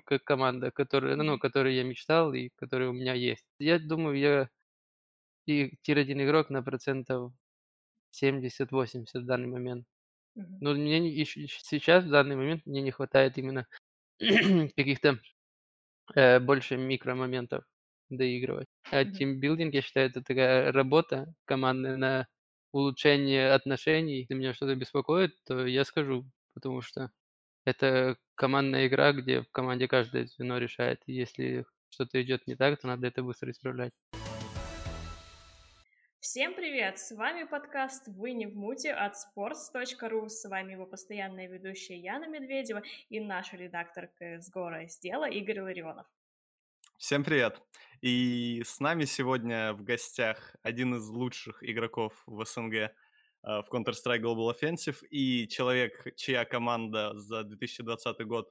как команда, которая, ну, которой я мечтал и которая у меня есть. Я думаю, я и tier-1 игрок на процентов 70-80 в данный момент. Но мне ещё сейчас, в данный момент, мне не хватает именно каких-то, э, больше микромоментов доигрывать. А тимбилдинг, я считаю, это такая работа командная на улучшение отношений. Если меня что-то беспокоит, то я скажу, потому что это командная игра, где в команде каждое звено решает. И если что-то идет не так, то надо это быстро исправлять. Всем привет! С вами подкаст «Вы не в муте» от sports.ru. С вами его постоянная ведущая Яна Медведева и наш редактор CSGO раздела Игорь Ларионов. Всем привет! И с нами сегодня в гостях один из лучших игроков в СНГ в Counter-Strike Global Offensive и человек, чья команда за 2020 год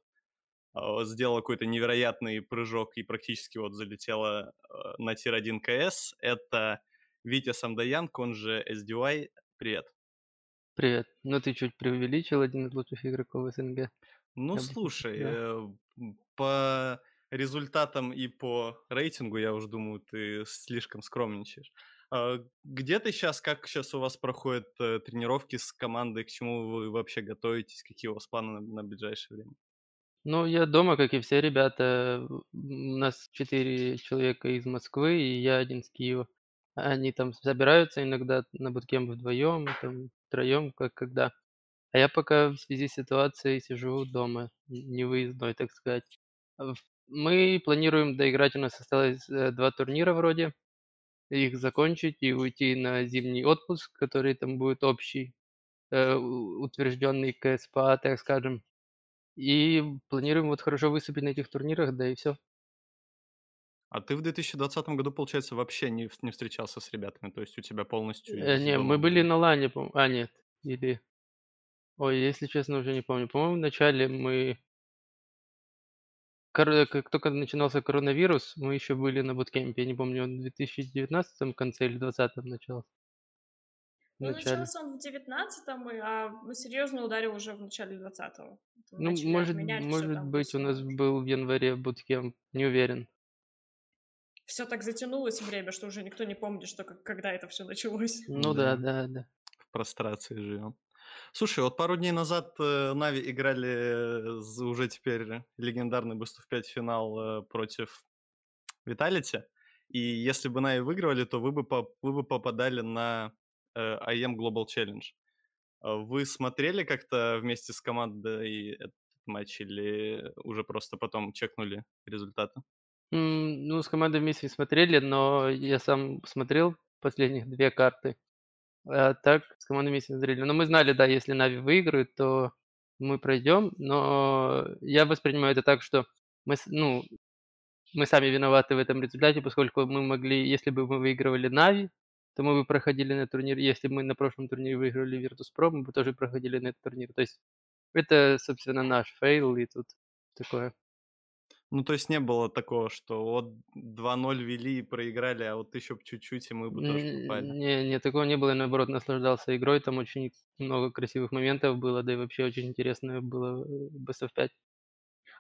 э, сделала какой-то невероятный прыжок и практически вот залетела э, на тир-1 КС. Это Витя Самдаянк, он же SDY. Привет. Привет. Ну, ты чуть преувеличил, один из лучших игроков СНГ. Ну, Я бы слушай, да. э, по результатам и по рейтингу, я уж думаю, ты слишком скромничаешь. А, где ты сейчас, как сейчас у вас проходят э, тренировки с командой, к чему вы вообще готовитесь, какие у вас планы на, на ближайшее время? Ну, я дома, как и все ребята. У нас 4 человека из Москвы, и я один с Киева. Они там собираются иногда на буткемп вдвоем, там втроем, как когда. А я пока в связи с ситуацией сижу дома, не выездной, так сказать. В мы планируем доиграть, у нас осталось, э, 2 турнира вроде, их закончить и уйти на зимний отпуск, который там будет общий, э, утвержденный КСПА, так скажем. И планируем вот хорошо выступить на этих турнирах, да и все. А ты в 2020 году, получается, вообще не, не встречался с ребятами, то есть у тебя полностью Э, не, мы были были? на "Лане", по а, нет, или ой, если честно, уже не помню. По-моему, вначале мы кор как только начинался коронавирус, мы еще были на буткемпе. Я не помню, он в 2019 конце или 20 начался? Ну, начале. начался он в девятнадцатом, и, а серьезно ударил уже в начале двадцатого. Ну, Начали может может там быть, у нас был в январе буткемп, не уверен. Все так затянулось время, что уже никто не помнит, что как- когда это все началось. Ну да, Да. да, да. В прострации живем. Слушай, вот пару дней назад э, Нави играли э, уже теперь легендарный Best of 5 финал э, против Виталити. И если бы Нави выигрывали, то вы бы, вы бы попадали на IM Global Challenge. А Вы смотрели как-то вместе с командой этот матч или уже просто потом чекнули результаты? Ну, с командой вместе смотрели, но я сам смотрел последних 2 карты. А так с командой вместе смотрели. Но мы знали, да, если Нави выиграют, то мы пройдем. Но я воспринимаю это так, что мы ну, мы сами виноваты в этом результате, поскольку мы могли если бы мы выигрывали NAVI, то мы бы проходили на турнир. Если бы мы на прошлом турнире выиграли Virtus.pro, мы бы тоже проходили на этот турнир. То есть это, собственно, наш fail, и тут такое. Ну, то есть не было такого, что вот 2-0 вели и проиграли, а вот еще чуть-чуть, и мы бы тоже попали. Не, не, такого не было. Я, наоборот, наслаждался игрой. Там очень много красивых моментов было, да и вообще очень интересно было, э, Best of 5.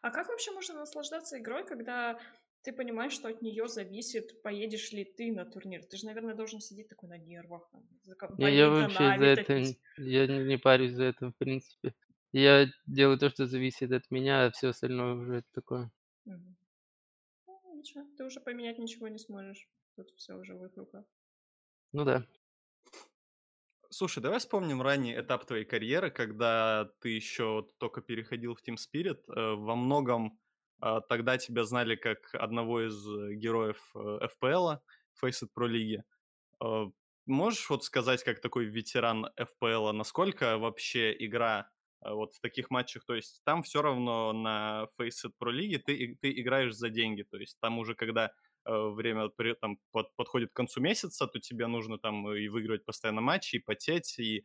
А как вообще можно наслаждаться игрой, когда ты понимаешь, что от нее зависит, поедешь ли ты на турнир? Ты же, наверное, должен сидеть такой на нервах, за Не, я за вообще из-за Нави, этого топить. н я не не парюсь за это, в принципе. Я делаю то, что зависит от меня, а всё остальное уже такое. Мгм. Ну, ничего, ты уже поменять ничего не сможешь. Тут все уже в их руках. Ну да. Слушай, давай вспомним ранний этап твоей карьеры, когда ты еще только переходил в Team Spirit. Э, Во многом а, тогда тебя знали как одного из э, героев э, FPL, Faceit Pro лиги. Э, Можешь вот сказать, как такой ветеран FPL, насколько вообще игра вот в таких матчах, то есть там все равно на Faceit Pro лиге ты, ты играешь за деньги, то есть там уже когда э, время там, под- подходит к концу месяца, то тебе нужно там и выигрывать постоянно матчи, и потеть, и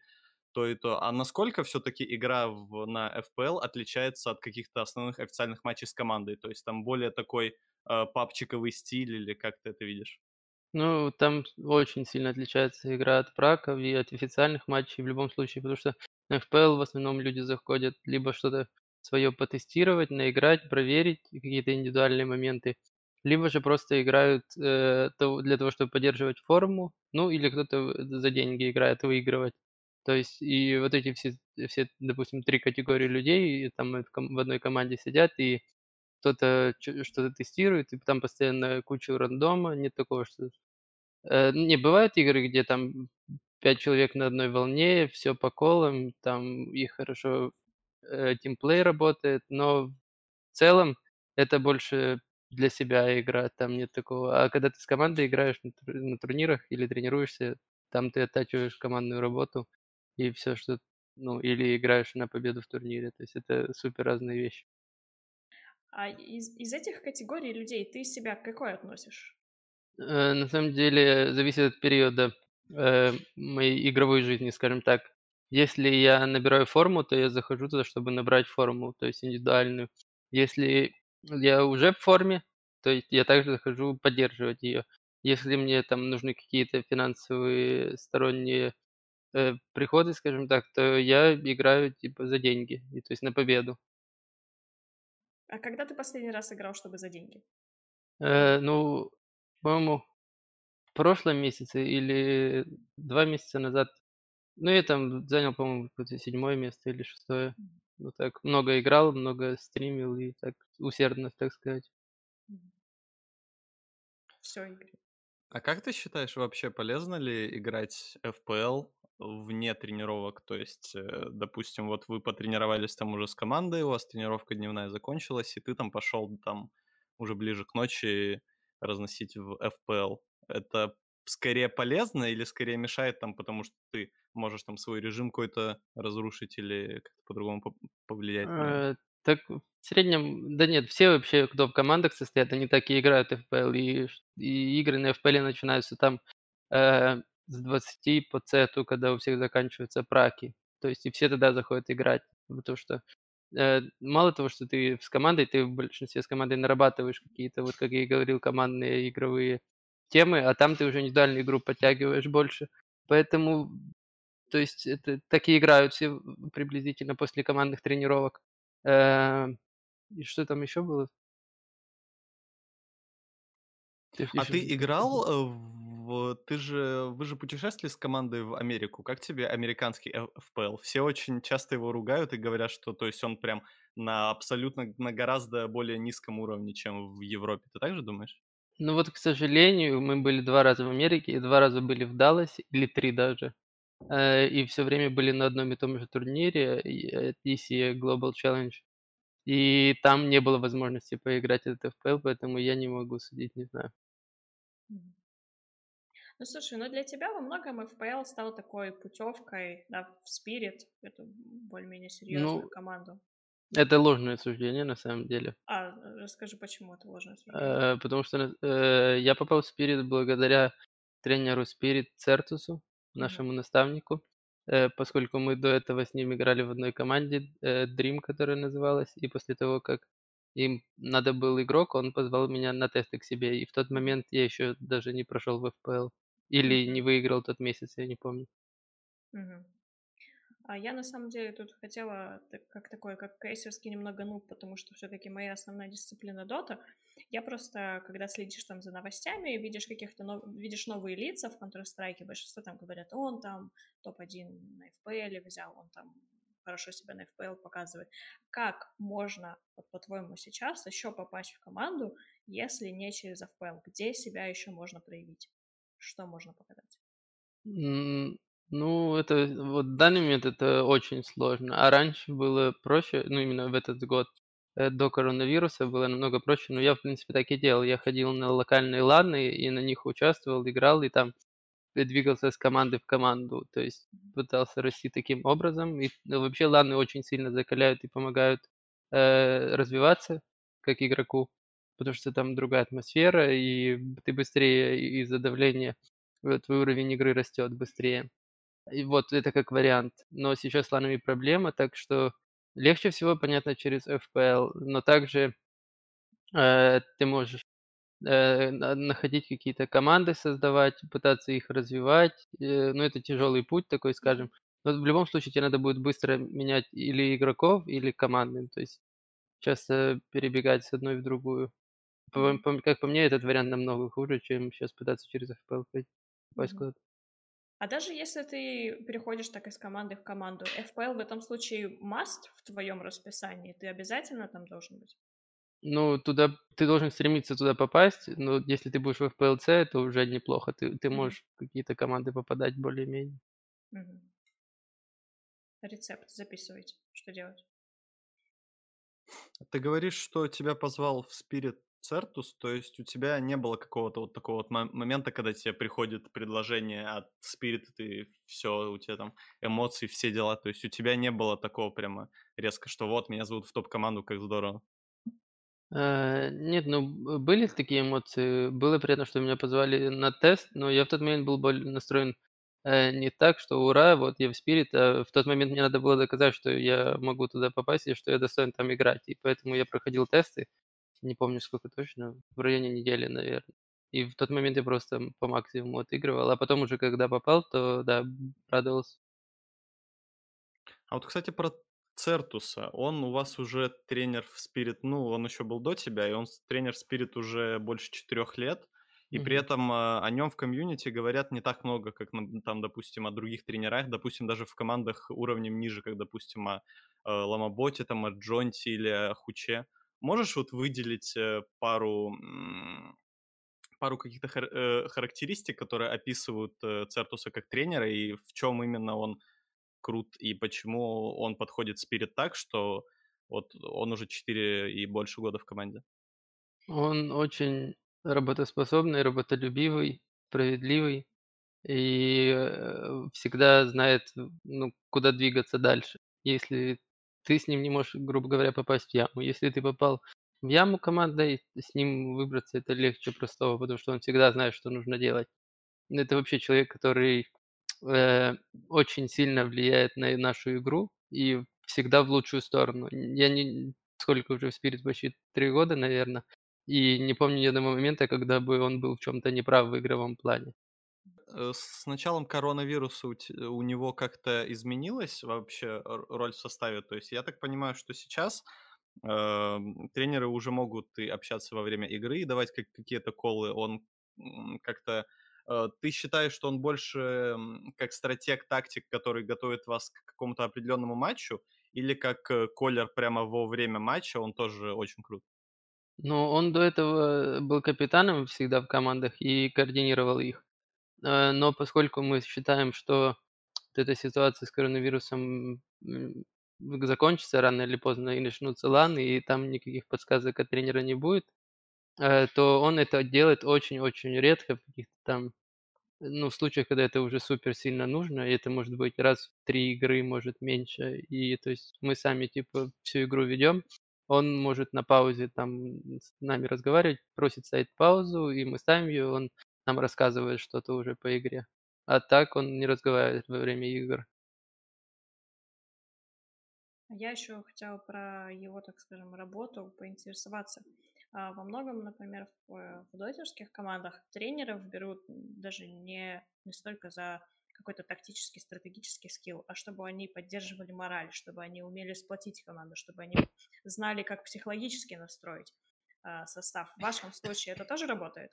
то и то. А насколько все-таки игра в, на FPL отличается от каких-то основных официальных матчей с командой? То есть там более такой э, папчиковый стиль или как ты это видишь? Ну, там очень сильно отличается игра от праков и от официальных матчей в любом случае, потому что на FPL в основном люди заходят либо что-то свое потестировать, наиграть, проверить какие-то индивидуальные моменты, либо же просто играют, э, для того, чтобы поддерживать форму, ну, или кто-то за деньги играет, выигрывать. То есть и вот эти все все, допустим, 3 категории людей, там в одной команде сидят, и кто-то что-то тестирует, и там постоянно куча рандома. Нет такого, что Э, не, бывают игры, где там 5 человек на одной волне, все по колам, там и хорошо, э, тимплей работает, но в целом это больше для себя игра, там нет такого. А когда ты с командой играешь на на турнирах или тренируешься, там ты оттачиваешь командную работу и все, что ну, или играешь на победу в турнире. То есть это супер разные вещи. А из из этих категорий людей ты себя к какой относишь? Э, на самом деле зависит от периода, э, моей игровой жизни, скажем так. Если я набираю форму, то я захожу туда, чтобы набрать форму, то есть индивидуальную. Если я уже в форме, то есть я также захожу поддерживать ее. Если мне там нужны какие-то финансовые сторонние, э, приходы, скажем так, то я играю типа за деньги, и то есть на победу. А когда ты последний раз играл, чтобы за деньги? Э, ну, по-моему, в прошлом месяце или 2 месяца назад. Ну, я там занял, по-моему, какое-то 7 место или шестое. Вот так. Много играл, много стримил и так усердно, так сказать. Всё, игры. А как ты считаешь, вообще полезно ли играть FPL вне тренировок? То есть, э, допустим, вот вы потренировались там уже с командой, у вас тренировка дневная закончилась, и ты там пошел там уже ближе к ночи разносить в FPL. Это скорее полезно или скорее мешает там, потому что ты можешь там свой режим какой-то разрушить или как-то по-другому по- повлиять на? Э, так в среднем, да нет, все вообще, кто в командах состоят, они так и играют в FPL. И, и игры на FPL начинаются там э, с 20 по цету, когда у всех заканчиваются праки. То есть и все тогда заходят играть. Потому что э, мало того, что ты с командой, ты в большинстве с командой нарабатываешь какие-то, вот как я и говорил, командные игровые темы, а там ты уже индивидуальную игру подтягиваешь больше. Поэтому то есть это так и играют все приблизительно после командных тренировок. Э, и что там еще было? Ты А еще ты играл в... Ты же... Вы же путешествовали с командой в Америку. Как тебе американский FPL? Все очень часто его ругают и говорят, что то есть он прям на абсолютно на гораздо более низком уровне, чем в Европе. Ты так же думаешь? Ну вот, к сожалению, мы были 2 раза в Америке и 2 раза были в Далласе, или 3 даже. Э, и все время были на одном и том же турнире, э, TCA Global Challenge. И там не было возможности поиграть в этот FPL, поэтому я не могу судить, не знаю. Ну, слушай, ну для тебя во многом FPL стал такой путевкой, да, в Spirit, эту более-менее серьезную Ну, команду. это ложное суждение на самом деле. А, э, расскажи, почему это ложное суждение? Э, потому что на э, я попал в Spirit благодаря тренеру Spirit Цертусу, нашему наставнику, э, поскольку мы до этого с ним играли в одной команде, э, Dream, которая называлась. И после того, как им надо был игрок, он позвал меня на тесты к себе. И в тот момент я еще даже не прошел в FPL или не выиграл тот месяц, я не помню. Мгм. А я на самом деле тут хотела как такой, как кейсерский немного нуб, потому что все-таки моя основная дисциплина дота. Я просто, когда следишь там за новостями, видишь каких-то нов- видишь новые лица в Counter-Strike, большинство там говорят, он там топ-1 на FPL взял, он там хорошо себя на FPL показывает. Как можно, вот, по-твоему, сейчас еще попасть в команду, если не через FPL? Где себя еще можно проявить? Что можно показать? Ну, это вот в данный момент это очень сложно. А раньше было проще, ну, именно в этот год, э, до коронавируса было намного проще. Но я, в принципе, так и делал. Я ходил на локальные ланы и на них участвовал, играл, и там э, двигался с команды в команду. То есть пытался расти таким образом. И ну, вообще ланы очень сильно закаляют и помогают э, развиваться как игроку, потому что там другая атмосфера, и ты быстрее из-за давления э, твой уровень игры растет быстрее. И вот это как вариант. Но сейчас с ланами проблема, так что легче всего, понятно, через FPL, но также э, ты можешь э, на- находить какие-то команды, создавать, пытаться их развивать. Э, но это тяжелый путь такой, скажем. Но в любом случае тебе надо будет быстро менять или игроков, или команды. То есть часто перебегать с одной в другую. По по как по мне, этот вариант намного хуже, чем сейчас пытаться через FPL попасть куда-то. А даже если ты переходишь так из команды в команду, FPL в этом случае must в твоем расписании? Ты обязательно там должен быть? Ну, туда ты должен стремиться туда попасть, но если ты будешь в FPLC, это уже неплохо. Ты ты можешь в какие-то команды попадать более-менее. Мгм. Рецепт записывайте, что делать. Ты говоришь, что тебя позвал в Spirit Certus, то есть у тебя не было какого-то вот такого вот мо момента, когда тебе приходит предложение от и ты всё, у тебя там эмоции, все дела. То есть у тебя не было такого прямо резко, что вот меня зовут в топ-команду, как здорово. Э, нет, ну, были такие эмоции. Было приятно, что меня позвали на тест, но я в тот момент был настроен, э, не так, что ура, вот я в Spirit, а в тот момент мне надо было доказать, что я могу туда попасть и что я достоин там играть. И поэтому я проходил тесты, не помню сколько точно, в районе недели, наверно. И в тот момент я просто, по максимуму отыгрывал, а потом уже когда попал, то да, радовался. А вот, кстати, про Цертуса. Он у вас уже тренер в Spirit, ну, он еще был до тебя, и он тренер в Spirit уже больше 4 лет. И при Мгм. этом, а, о нем в комьюнити говорят не так много, как, там, допустим, о других тренерах. Допустим, даже в командах уровнем ниже, как, допустим, о, э, Ламаботе, там, о Джонте или о Хуче. Можешь вот выделить, э, пару, пару каких-то хар э, характеристик, которые описывают, э, Цертуса как тренера, и в чём именно он крут, и почему он подходит Spirit так, что вот он уже 4 и больше года в команде? Он очень работоспособный, работолюбивый, справедливый и, всегда знает, ну, куда двигаться дальше. Если ты с ним не можешь, грубо говоря, попасть в яму. Если ты попал в яму командой, с ним выбраться- это легче простого, потому что он всегда знает, что нужно делать. Это вообще человек, который, э, очень сильно влияет на нашу игру и всегда в лучшую сторону. Я не сколько уже в Spirit, почти 3 года, наверно, и не помню ни одного момента, когда бы он был в чём-то неправ в игровом плане. Э, с началом коронавируса у те у него как-то изменилась вообще роль в составе? То есть я так понимаю, что сейчас, эм, тренеры уже могут и общаться во время игры, и давать как какие-то коллы. Он, как-то э, ты считаешь, что он больше, как стратег, тактик, который готовит вас к какому-то определенному матчу, или как, э, коллер прямо во время матча, он тоже очень крут? Но он до этого был капитаном всегда в командах и координировал их. Э, но поскольку мы считаем, что вот эта ситуация с коронавирусом, закончится рано или поздно и начнутся ланы, и там никаких подсказок от тренера не будет, э, то он это делает очень-очень редко в каких-то там, ну, случаях, когда это уже супер сильно нужно. И это может быть раз в 3 игры, может, меньше. И то есть мы сами типа всю игру ведем, он может на паузе там с нами разговаривать, просит ставить паузу, и мы ставим её, он нам рассказывает что-то уже по игре. А так он не разговаривает во время игр. Я еще хотела про его, так скажем, работу поинтересоваться. А, во многом, например, в в дотерских командах тренеров берут даже не не столько за какой-то тактический, стратегический скилл, а чтобы они поддерживали мораль, чтобы они умели сплотить команду, чтобы они знали, как психологически настроить, а, состав. В вашем случае это тоже работает?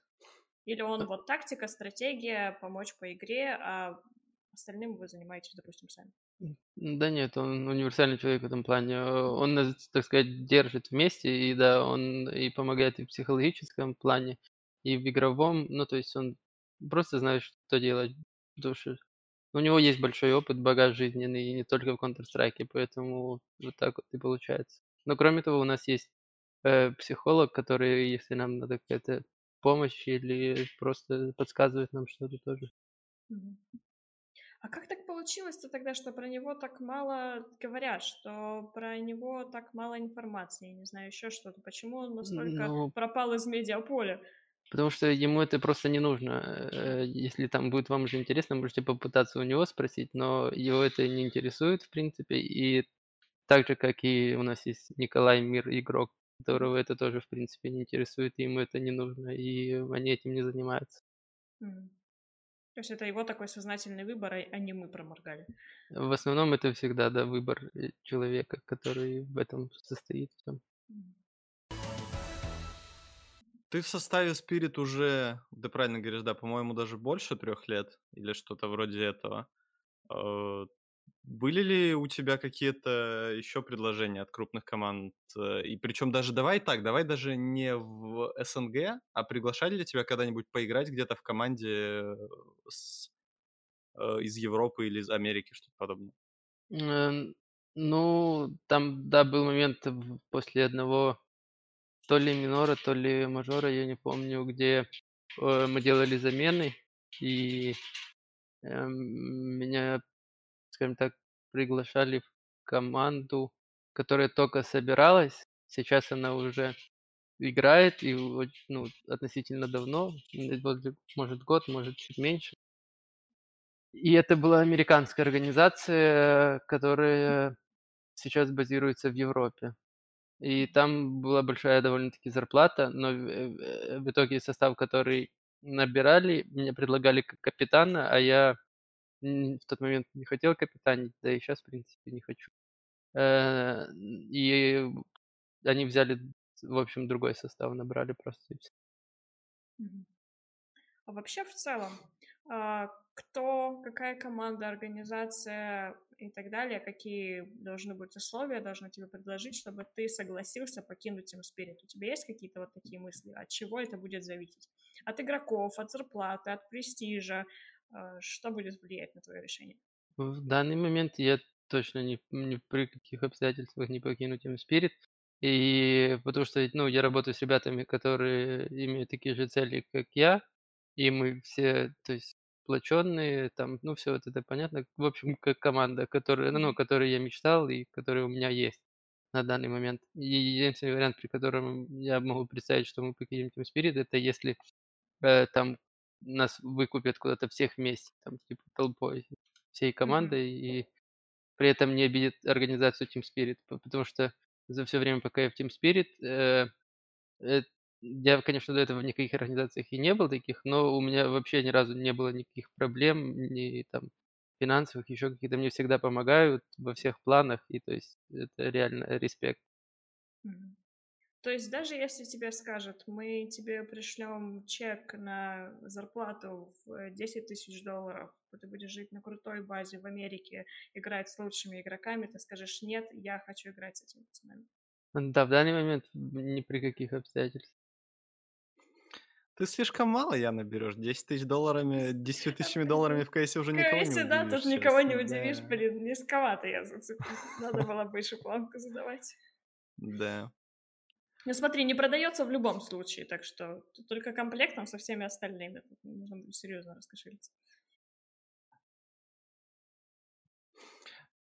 Или он вот тактика, стратегия, помочь по игре, а остальным вы занимаетесь, допустим, сами? Да нет, он универсальный человек в этом плане. Э, он нас, так сказать, держит вместе, и да, он и помогает и в психологическом плане, и в игровом. Ну, то есть он просто знает, что делать. Потому что у него есть большой опыт, багаж жизненный, и не только в Counter Strike, поэтому вот так вот и получается. Но кроме того, у нас есть, э, психолог, который, если нам надо какая-то помощь или просто подсказывает нам что-то тоже. А как так получилось-то тогда, что про него так мало говорят, что про него так мало информации, не знаю, еще что-то? Почему он настолько ну пропал из медиаполя? Потому что ему это просто не нужно. Э, если там будет вам уже интересно, можете попытаться у него спросить, но его это не интересует, в принципе. И так же, как и у нас есть Николай Мир, игрок. Которого это тоже, в принципе, не интересует, и ему это не нужно, и они этим не занимаются. То есть это его такой сознательный выбор, а а не мы проморгали. В основном это всегда, да, выбор, э, человека, который в этом состоит. Ты в составе Spirit уже, ты правильно говоришь, да, по-моему, даже больше 3 лет или что-то вроде этого. Были ли у тебя какие-то еще предложения от крупных команд? Э, и причем даже давай так, давай даже не в СНГ, а приглашали ли тебя когда-нибудь поиграть где-то в команде, э, с э, из Европы или из Америки, что-то подобное? М, ну, там, да, был момент после одного то ли минора, то ли мажора, я не помню, где, мы делали замены, и, эм, меня, скажем так, приглашали в команду, которая тока собиралась. Сейчас она уже играет и ну, относительно давно, может, год, может, чуть меньше. И это была американская организация, которая сейчас базируется в Европе. И там была большая довольно-таки зарплата, но в э, в итоге состав, который набирали, мне предлагали как капитана, а я, в тот момент не хотел капитанить, да и щас, в принципе, не хочу. Э, и они взяли, в общем, другой состав, набрали просто. А вообще, в целом, а, кто, какая команда, организация и так далее, какие должны быть условия, должны тебе предложить, чтобы ты согласился покинуть Team Spirit? У тебя есть какие-то вот такие мысли? От чего это будет зависеть? От игроков, от зарплаты, от престижа? А, что будет влиять на твое решение? В данный момент я точно ни ни при каких обстоятельствах не покину Team Spirit. И потому что, ну, я работаю с ребятами, которые имеют такие же цели, как я, и мы все, то есть сплоченные, там, ну, всё вот это понятно. В общем, как команда, которая, ну, которой я мечтал и которая у меня есть на данный момент. И единственный вариант, при котором я могу представить, что мы покинем Team Spirit, это если, э, там нас выкупят куда-то всех вместе, там, типа, толпой, всей командой, и при этом не обидят организацию Team Spirit. Потому что за всё время, пока я в Team Spirit, э, э, я, конечно, до этого в никаких организациях и не был таких, но у меня вообще ни разу не было никаких проблем, ни там финансовых, еще каких-то. Мне всегда помогают во всех планах, и то есть это реально респект. Мгм. То есть даже если тебе скажут: "Мы тебе пришлем чек на зарплату в 10 тысяч долларов, ты будешь жить на крутой базе в Америке, играть с лучшими игроками", ты скажешь: "Нет, я хочу играть с этими пацанами"? Да, в данный момент ни при каких обстоятельствах. Ты слишком мало явно берешь. 10 тысяч долларами 10 тысячами долларами в CSе уже никого не CSе, да, удивишь тут никого щас. не удивишь. Да. Блин, низковато я зацепил. Надо было выше планку задавать. Да. Ну смотри, не продаётся в любом случае, так что только комплектом со всеми остальными. Нужно будет серьёзно раскошелиться.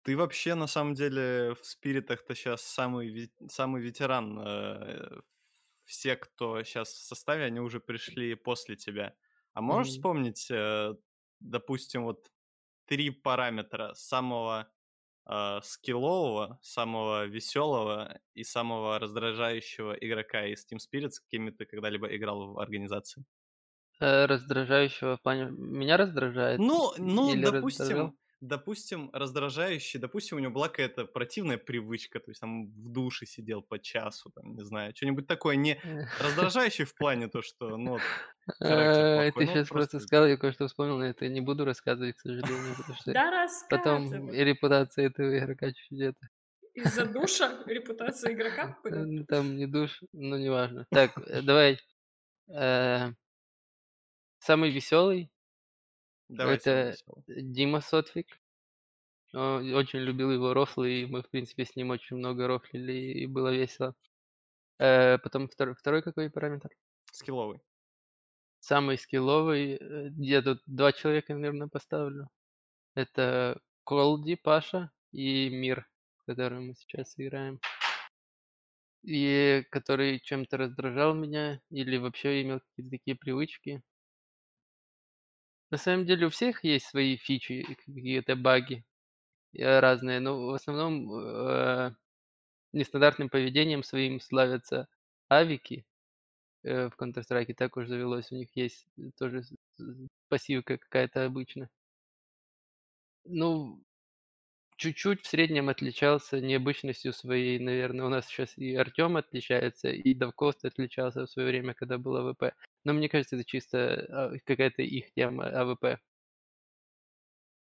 Ты вообще, на самом деле, в спиритах-то щас самый самый ветеран. Э, все, кто щас в составе, они уже пришли после тебя. А можешь Мгм. вспомнить, э, допустим, вот 3 параметра самого, а, скиллового, самого весёлого и самого раздражающего игрока из Team Spirit, с кем ты когда-либо играл в организации? Э, раздражающего в плане меня раздражает Ну ну, или раздражал? Допустим раздражающий, допустим, у него была какая-то противная привычка, то есть там в душе сидел по часу, там, не знаю, чё-нибудь такое не раздражающее в плане то, что, ну, Э, ты ну, вот щас просто сказал, я кое-что вспомнил, но это не буду рассказывать, к сожалению, потому что Да потом репутация этого игрока чуть это Из-за душа репутация игрока Э, ну, там не душ, ну, неважно. Так, э, давай, э Самый весёлый Давай это весёлый. Дима Сотвик. О очень любил его рофлы, и мы, в принципе, с ним очень много рофлили, и было весело. Э, потом втор второй какой параметр? Скилловый. Самый скилловый, э, я тут 2 человека, наверно, поставлю. Это Колди Паша и Мир, с которым мы сейчас играем. И который чем-то раздражал меня или вообще имел какие-то такие привычки. На самом деле у всех есть свои фичи какие-то баги, э, разные, но в основном, э, нестандартным поведением своим славятся авики. э, в Counter Strike, так уж завелось, у них есть тоже с з пассивка какая-то обычно. Ну, чуть-чуть в среднем отличался необычностью своей, наверно. У нас щас и Артём отличается, и Davcost отличался в своё время, когда был АВП. Но мне кажется, это чисто, а, какая-то их тема АВП.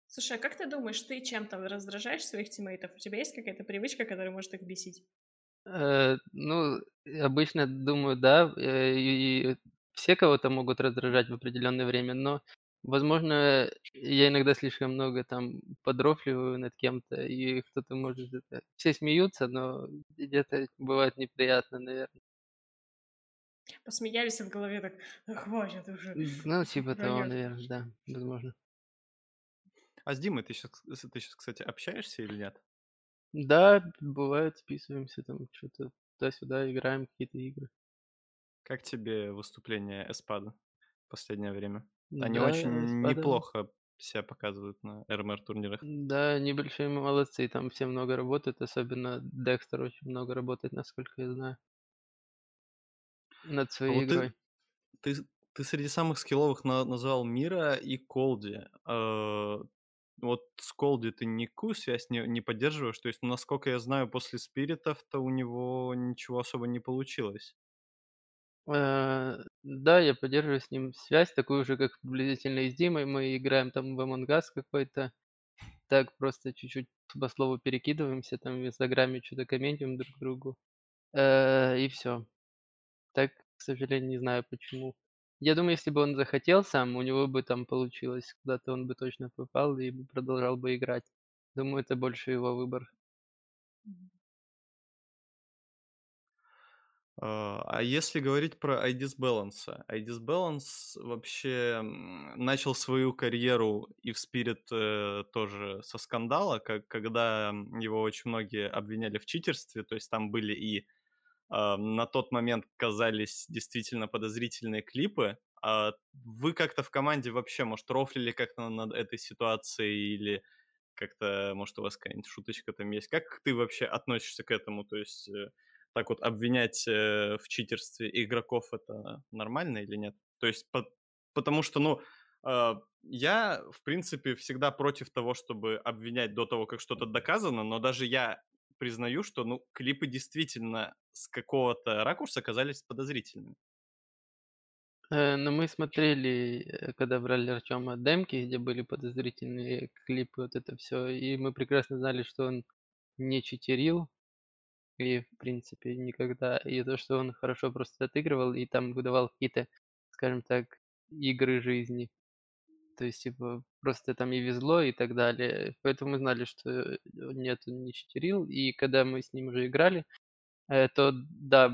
Слушай, а как ты думаешь, ты чем там раздражаешь своих тиммейтов? У тебя есть какая-то привычка, которая может их бесить? Э, ну, обычно думаю, да, э, и все кого-то могут раздражать в определённое время, но, возможно, я иногда слишком много там подрофливаю над кем-то, и кто-то может это Все смеются, но где-то бывает неприятно, наверно. Посмеялись, а в голове так: "Да хватит уже, ну, типа того, роёт". наверно, да, возможно. А с Димой ты кс ты щас, кстати, общаешься или нет? Да, бывает, списываемся там, чё-то туда-сюда, играем в какие-то игры. Как тебе выступления эспадо последнее время? Они Да, очень эспадо неплохо ся показывают на РМР-турнирах. Да, они большие молодцы, там все много работают, особенно Dexter очень много работает, насколько я знаю. Над А своей вот ты игрой. ты ты среди самых скилловых на назвал Мира и Колди. Э, вот с Колди ты никакую связь не не поддерживаешь? То есть, насколько я знаю, после Спиритов-то у него ничего особо не получилось. Э, да, я поддерживаю с ним связь, такую же, как приблизительно и с Димой. Мы играем там в Among Us какой-то. Так, просто чуть-чуть по слову перекидываемся, там в "Инстаграме" чё-то комментируем друг другу, э, и всё. Так, к сожалению, не знаю почему. Я думаю, если бы он захотел сам, у него бы там получилось, куда-то он бы точно попал и продолжал бы играть. Думаю, это больше его выбор. Мгм. А, а если говорить про Айдис Баланса. Айдис Баланс вообще, м, начал свою карьеру и в Spirit, э, тоже со скандала, ко когда его очень многие обвиняли в читерстве. То есть там были и, на тот момент казались действительно подозрительные клипы. А вы как-то в команде вообще, может, рофлили как-то над этой ситуацией или как-то, может, у вас какая-нибудь шуточка там есть? Как ты вообще относишься к этому? То есть, э, так вот обвинять, э, в читерстве игроков- это нормально или нет? То есть пот потому что, ну, а, я, в принципе, всегда против того, чтобы обвинять до того, как что-то доказано, но даже я признаю, что, ну, клипы действительно с какого-то ракурса казались подозрительными. Э, ну, мы смотрели, э, когда брали Артёма, демки, где были подозрительные клипы, вот это всё, и мы прекрасно знали, что он не читерил и, в принципе, никогда. И то, что он хорошо просто отыгрывал и там выдавал какие-то, скажем так, игры жизни. То есть, типа, просто там и везло, и так далее. Поэтому мы знали, что, э, нет, он не читерил. И когда мы с ним уже играли, э, то да,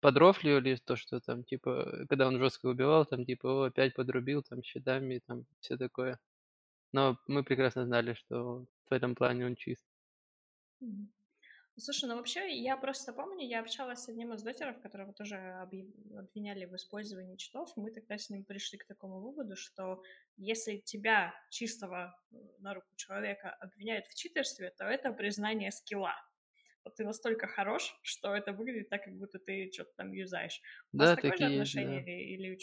подрофливали то, что там, типа, когда он жёстко убивал, там, типа: "О, опять подрубил там щитами", там всё такое. Но мы прекрасно знали, что в этом плане он чист. Слушай, ну, вообще, я просто помню, я общалась с одним из дотеров, которого тоже обвиняли в использовании читов. Мы тогда с ним пришли к такому выводу, что если тебя, чистого, э, на руку человека, обвиняют в читерстве, то это признание скилла. Вот ты настолько хорош, что это выглядит так, как будто ты чё-то там юзаешь. У вас Да, такое же такие есть, отношение да. или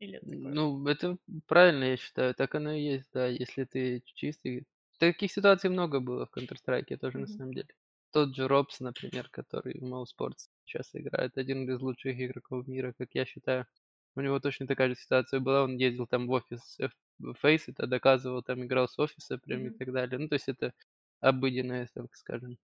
или такое? Ну, это правильно, я считаю, так оно и есть, да. Если ты чистый Таких ситуаций много было в Counter Strike тоже, на Мгм. самом деле. Тот же Робс, например, который в Mousesports щас играет, один из лучших игроков мира, как я считаю. У него точно такая же ситуация была. Он ездил там в офис в FACEIT, доказывал, там играл с офиса прям и Мгм. так далее. Ну, то есть это обыденное, так скажем.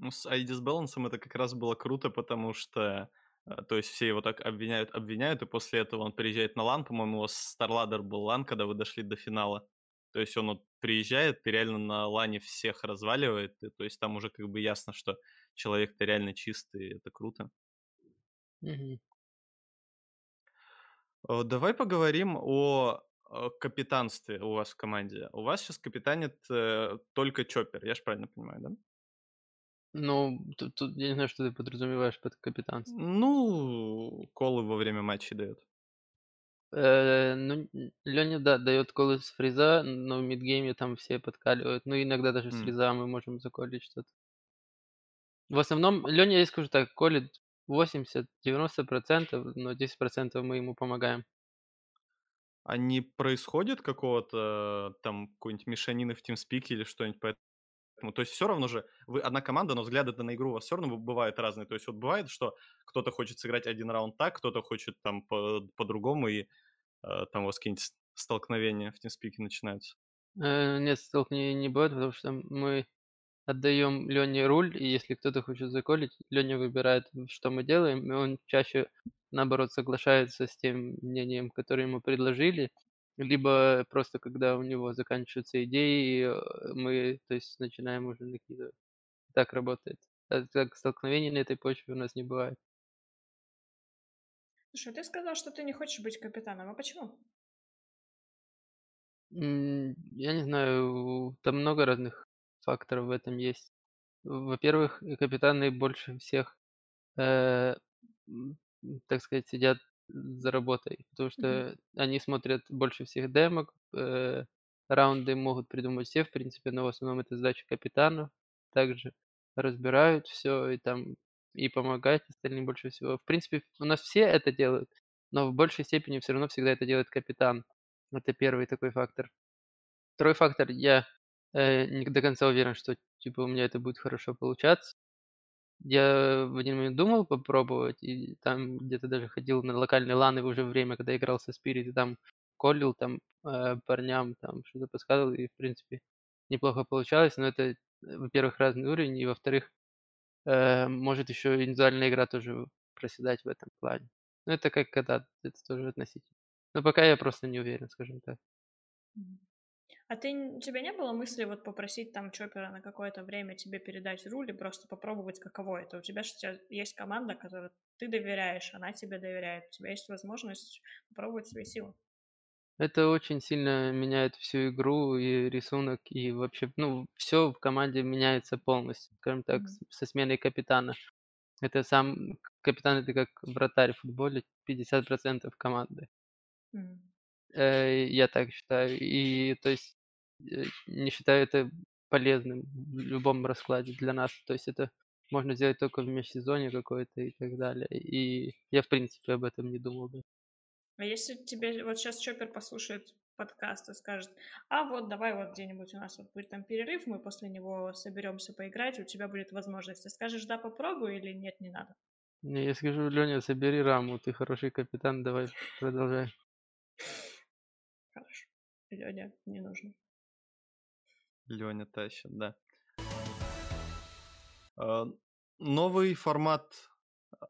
Ну, с Айдис Балансом это как раз было круто, потому что, э, то есть все его так обвиняют обвиняют, и после этого он приезжает на LAN. По-моему, у вас с StarLadder был LAN, когда вы дошли до финала. То есть он вот приезжает и реально на лане всех разваливает. И то есть там уже как бы ясно, что человек-то реально чистый, и это круто. Э, давай поговорим о, э, капитанстве у вас в команде. У вас щас капитанит, э, только Chopper, я ж правильно понимаю, да? Ну, тут тут я не знаю, что ты подразумеваешь под капитанством. Ну, call ы во время матчей даёт. Э, ну, н Лёня, да, даёт call ы с freeze а, но в mid-game е там все подкаливают. Ну, иногда даже с М. freeze а мы можем заколить что-то. В основном Лёня, я скажу так, колет 80-90%, но 10% мы ему помогаем. А не происходит какого-то там какой-нибудь мешанины в TeamSpeak или что-нибудь поэтому? То есть все равно же вы одна команда, но взгляды на игру у вас все равно бывают разные. То есть вот бывает, что кто-то хочет сыграть один раунд так, кто-то хочет там по- по-другому, и э, там у вас какие-нибудь столкновения в TeamSpeak начинаются. Э, нет, столкновений не бывает, потому что мы отдаем Лене руль, и если кто-то хочет заколить, Леня выбирает, что мы делаем, и он чаще, наоборот, соглашается с тем мнением, которое ему предложили, либо просто когда у него заканчиваются идеи, э, мы, то есть, начинаем уже накидывать. Так работает. А так столкновений на этой почве у нас не бывает. Слушай, ты сказал, что ты не хочешь быть капитаном, а почему? Я не знаю, там много разных факторов в этом есть. Во-первых, капитаны больше всех, э, так сказать, сидят за работой, потому что Мгм. они смотрят больше всех демок, э, раунды могут придумать все, в принципе, но в основном это задача капитана. Также разбирают все и там и помогать остальным больше всего. В принципе, у нас все это делают, но в большей степени все равно всегда это делает капитан. Это первый такой фактор. Второй фактор, я, э, не до конца уверен, что, типа, у меня это будет хорошо получаться. Я в один момент думал попробовать, и там где-то даже ходил на локальные ланы уже время, когда играл со Spirit, и там коллил там, э, парням, там что-то подсказывал, и, в принципе, неплохо получалось. Но это, э, во-первых, разный уровень, и, во-вторых, э, может еще индивидуальная игра тоже проседать в этом плане. Ну, это как когда, это тоже относительно. Но пока я просто не уверен, скажем так. А ты, у тебя не было мысли вот попросить там Чоппера на какое-то время тебе передать руль и просто попробовать, каково это? У тебя же сейчас есть команда, которой ты доверяешь, она тебе доверяет. У тебя есть возможность попробовать свои силы. Это очень сильно меняет всю игру и рисунок, и вообще, ну, все в команде меняется полностью, скажем так, Мгм. со сменой капитана. Это сам капитан- это как вратарь в футболе, 50 команды. Мгм. Э, я так считаю. И то есть, э, не считаю это полезным в любом раскладе для нас. То есть это можно сделать только в межсезонье какое-то и так далее. И я, в принципе, об этом не думал бы. А если тебе вот сейчас Чоппер послушает подкаст и скажет, а вот давай вот где-нибудь у нас вот будет там перерыв, мы после него соберемся поиграть, у тебя будет возможность. Ты скажешь, да, попробую или нет, не надо? Не, я скажу: "Леня, собери раму, ты хороший капитан, давай продолжай". Хорошо. Леня, не нужно. Леня тащит, да. А, новый формат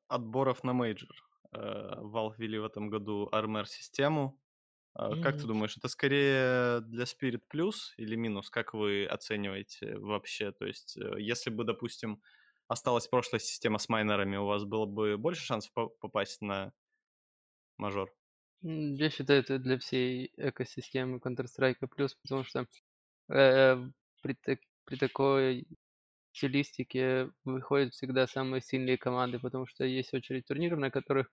отборов на мейджор. Э, Valve ввели в этом году RMR-систему. А, Как ты думаешь, это скорее для Spirit плюс или минус? Как вы оцениваете вообще? То есть, э, если бы, допустим, осталась прошлая система с майнорами, у вас было бы больше шансов по- попасть на мажор? Я считаю, это для всей экосистемы Counter-Strike плюс, потому что, э, при так при такой стилистике выходят всегда самые сильные команды, потому что есть очередь турниров, на которых,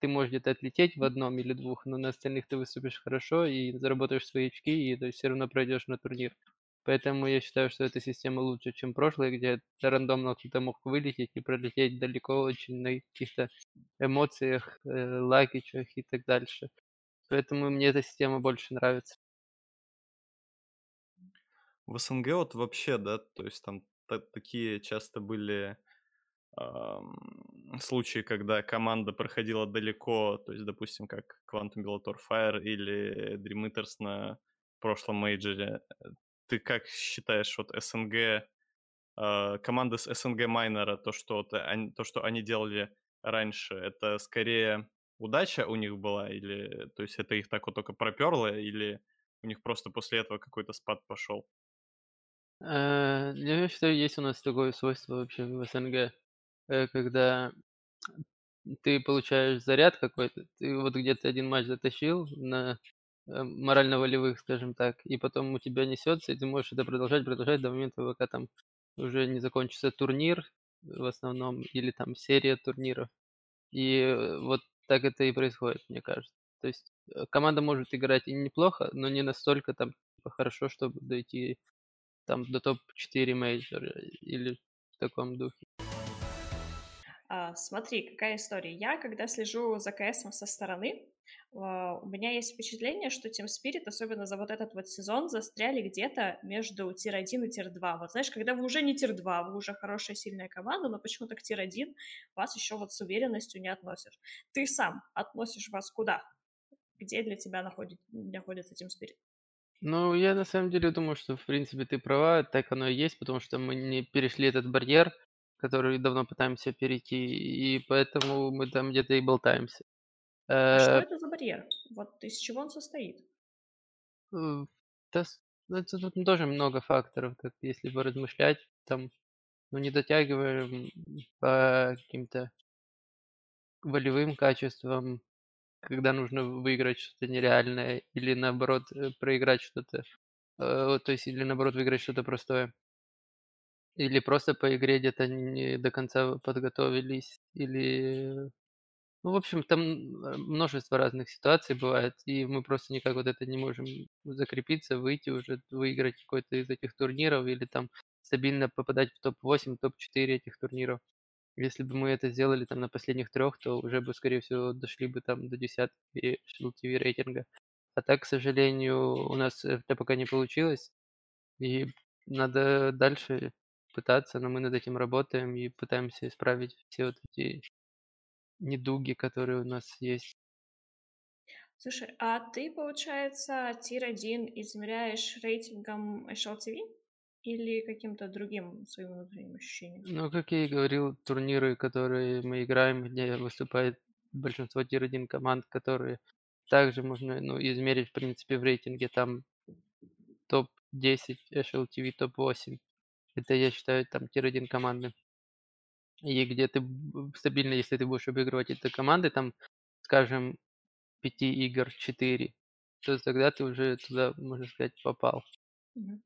ты можешь где-то отлететь в одном или двух, но на остальных ты выступишь хорошо и заработаешь свои очки, и то есть всё равно пройдешь на турнир. Поэтому я считаю, что эта система лучше, чем прошлая, где рандомно кто-то мог вылететь и пролететь далеко очень на каких-то эмоциях, э, лакичах и так дальше. Поэтому мне эта система больше нравится. В СНГ вот вообще, да, то есть там та- такие часто были случаи, когда команда проходила далеко, то есть, допустим, как Quantum Bellator Fire или Dream Eaters на прошлом мейджоре. Ты как считаешь, вот СНГ, а, команды с СНГ майнера, то что, то, что они делали раньше, это скорее удача у них была, или, то есть, это их так вот только проперло, или у них просто после этого какой-то спад пошел? Э, я считаю, есть у нас такое свойство вообще в СНГ, э, когда ты получаешь заряд какой-то, ты вот где-то один матч затащил на, морально-волевых, скажем так, и потом у тебя несется, и ты можешь это продолжать, продолжать до момента, пока там уже не закончится турнир в основном или там серия турниров. И, э, вот так это и происходит, мне кажется. То есть, э, команда может играть и неплохо, но не настолько там типа хорошо, чтобы дойти там до топ-4 мейджора или в таком духе. А, смотри, какая история. Я, когда слежу за КСом со стороны, а, у меня есть впечатление, что Team Spirit, особенно за вот этот вот сезон, застряли где-то между tier-1 и tier-2. Вот знаешь, когда вы уже не tier-2, вы уже хорошая, сильная команда, но почему-то к tier-1 вас еще вот с уверенностью не относишь. Ты сам относишь вас куда? Где для тебя находит, находится Team Spirit? Ну, я на самом деле думаю, что, в принципе, ты права, так оно и есть, потому что мы не перешли этот барьер, который давно пытаемся перейти, и поэтому мы там где-то и болтаемся. А что Э, это за барьер? Вот из чего он состоит? э, да ну, это тут тоже много факторов, так если бы размышлять, там, ну, не дотягиваем по каким-то волевым качествам, когда нужно выиграть что-то нереальное, или наоборот э, проиграть что-то, то есть или наоборот выиграть что-то простое. Или просто по игре где-то не до конца подготовились, или ну, в общем, там, э, множество разных ситуаций бывает, и мы просто никак вот это не можем закрепиться, выйти уже, выиграть какой-то из этих турниров или там стабильно попадать в топ-8, топ-4 этих турниров. Если бы мы это сделали там на последних трех, то уже бы, скорее всего, дошли бы там до десятки LTV рейтинга. А так, к сожалению, у нас это пока не получилось, и надо дальше пытаться, но мы над этим работаем и пытаемся исправить все вот эти недуги, которые у нас есть. Слушай, а ты, получается, tier-1 измеряешь рейтингом HLTV или каким-то другим своим внутренним ощущением? Ну, как я и говорил, турниры, которые мы играем, где выступает большинство tier-1 команд, которые также можно ну, измерить, в принципе, в рейтинге. Там топ-10 HLTV, топ-8. Это, я считаю, там tier-1 команды. И где ты стабильно, если ты будешь обыгрывать эти команды, там, скажем, 5 игр 4, то тогда ты уже туда, можно сказать, попал. Мгм.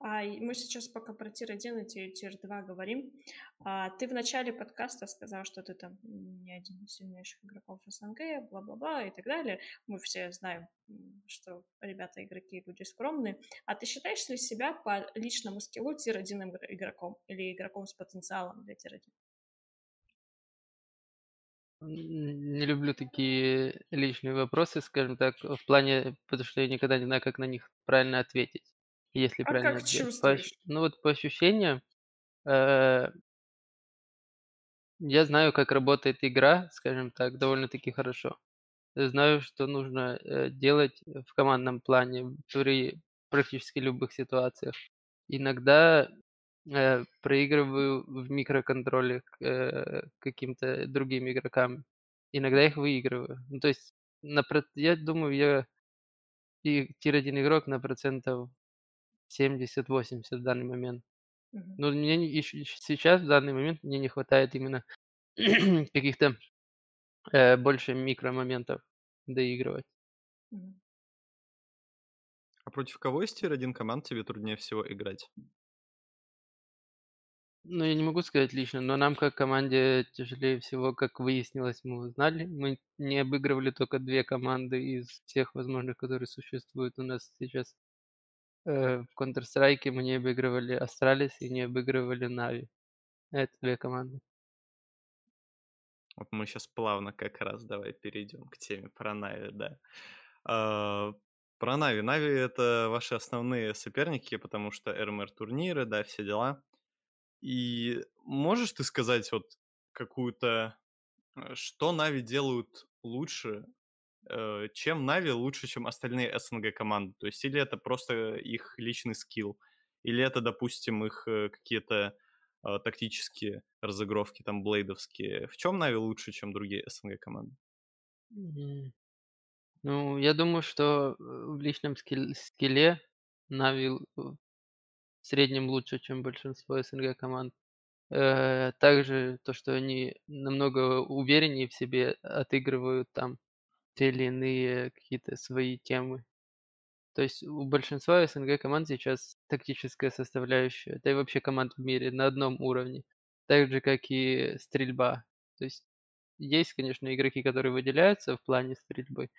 А мы сейчас пока про tier-1 и tier-2 говорим. А, ты в начале подкаста сказал, что ты там не один из сильнейших игроков СНГ, бла-бла-бла и так далее. Мы все знаем, что ребята игроки люди скромные. А ты считаешь ли себя по личному скиллу tier-1 игр- игроком или игроком с потенциалом для tier-1? Н- Не люблю такие личные вопросы, скажем так, в плане, потому что я никогда не знаю, как на них правильно ответить, если А правильно как ответить. По ощ- чувствуешь? Ну вот по ощущениям, э, я знаю, как работает игра, скажем так, довольно-таки хорошо. Знаю, что нужно э, делать в командном плане при практически любых ситуациях. Иногда э, проигрываю в микроконтроле к, э, каким-то другим игрокам. Иногда их выигрываю. Ну, то есть, на, про- я думаю, я и тир-1 игрок на процентов 70-80 в данный момент. Но мне не- ещё- ещё сейчас, в данный момент, мне не хватает именно каких-то э, больше микромоментов доигрывать. А против кого из тир-1 команд тебе труднее всего играть? Ну, я не могу сказать лично, но нам как команде тяжелее всего, как выяснилось, мы узнали. Мы не обыгрывали только две команды из всех возможных, которые существуют у нас сейчас. Э, в Counter-Strike мы не обыгрывали Astralis и не обыгрывали Na'Vi. Это две команды. Вот мы сейчас плавно как раз давай перейдем к теме про Нави, да. А, Про Нави. Нави это ваши основные соперники, потому что RMR турниры, да, все дела. И можешь ты сказать вот какую-то, э, что Нави делают лучше, чем Нави лучше, чем остальные СНГ команды? То есть или это просто их личный скилл, или это, допустим, их э, какие-то э, тактические разыгровки, там, блейдовские. В чем Нави лучше, чем другие СНГ команды? Ну, я думаю, что э, в личном скил- скилле л- в среднем лучше, чем большинство СНГ команд. Э, также то, что они намного увереннее в себе отыгрывают там те или иные какие-то свои темы. То есть у большинства СНГ команд сейчас тактическая составляющая, да и вообще команд в мире на одном уровне, так же как и стрельба. То есть есть, конечно, игроки, которые выделяются в плане стрельбы,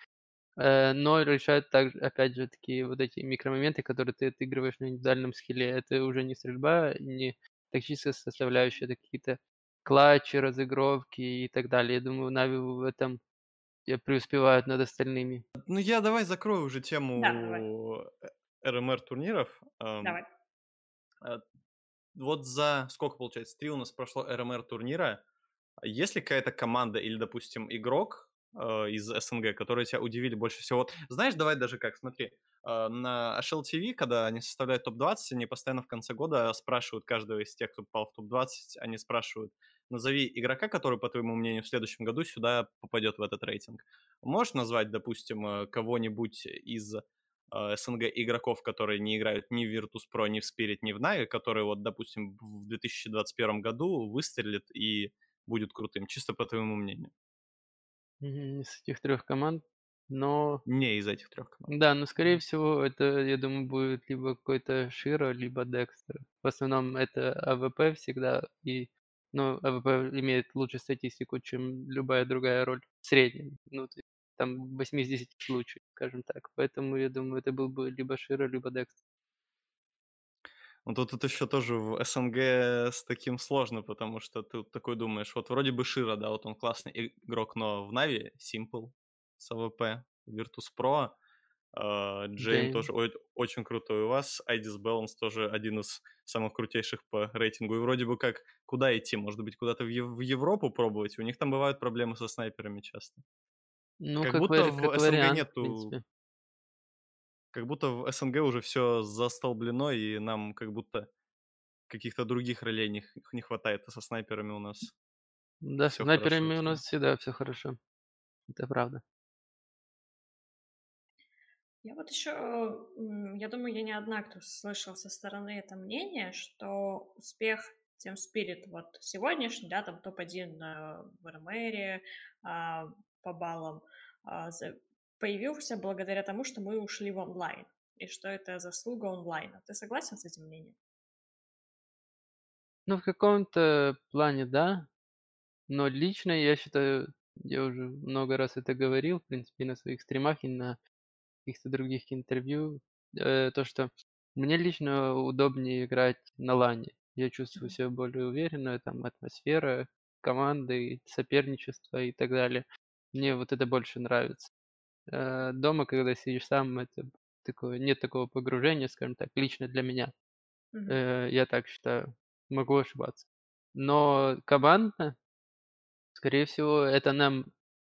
э, но решают также, опять же, такие вот эти микромоменты, которые ты отыгрываешь на индивидуальном скилле. Это уже не стрельба, не тактическая составляющая, это какие-то клатчи, разыгровки и так далее. Я думаю, Нави в этом преуспевают над остальными. Ну, я давай закрою уже Да, тему э, РМР турниров. Ам, Давай. а, вот за сколько, получается, три у нас прошло РМР турнира. Есть ли какая-то команда или, допустим, игрок э, из СНГ, которые тебя удивили больше всего? Вот, знаешь, давай даже как, смотри, э, на HL TV, когда они составляют топ-20, они постоянно в конце года спрашивают каждого из тех, кто попал в топ-20, они спрашивают, назови игрока, который, по твоему мнению, в следующем году сюда попадет в этот рейтинг. Можешь назвать, допустим, э, кого-нибудь из СНГ игроков, которые не играют ни в Virtus.pro, ни в Spirit, ни в Na'Vi, которые, вот, допустим, в 2021 году выстрелят и будет крутым, чисто по твоему мнению? Мгм. Из этих трех команд, но Не из этих трех команд. да, но, скорее всего, это, я думаю, будет либо какой-то Широ, либо Декстер. В основном это AWP всегда, и, ну, AWP имеет лучшую статистику, чем любая другая роль в среднем. Ну, то есть там в 8 из 10 случаев, скажем так. Поэтому, я думаю, это был бы либо sh1ro, либо degster. Ну, тут это еще тоже в СНГ с таким сложно, потому что ты такой думаешь, вот вроде бы sh1ro, да, вот он классный игрок, но в Нави Simple с AWP, Virtus.pro, а, Джейм Джейм. тоже ой- очень крутой у вас, Айдис Баланс тоже один из самых крутейших по рейтингу. И вроде бы как, куда идти? Может быть, куда-то в, Ев- в Европу пробовать? У них там бывают проблемы со снайперами часто. Ну, Как как, будто вари- в как СНГ вариант, нету. Как будто в СНГ уже все застолблено, и нам как будто каких-то других ролей не, не хватает, а со снайперами у нас Да, с все хорошо. снайперами у нас всегда все хорошо. Это правда. Я вот еще, я думаю, я не одна, кто слышал со стороны это мнение, что успех Team Spirit вот сегодняшний, да, там топ-1 в РМРе а, по баллам, а, появился благодаря тому, что мы ушли в онлайн, и что это заслуга онлайна. Ты согласен с этим мнением? Ну, в каком-то плане, да. Но лично я считаю, я уже много раз это говорил, в принципе, и на своих стримах, и на каких-то других интервью, э, то, что мне лично удобнее играть на лане. Я чувствую себя более уверенно, там атмосфера, команды, соперничество и так далее. Мне вот это больше нравится. Э, дома, когда сидишь сам, это такое, нет такого погружения, скажем так, лично для меня. Мгм. Э, я так считаю. Могу ошибаться. Но командно, скорее всего, это нам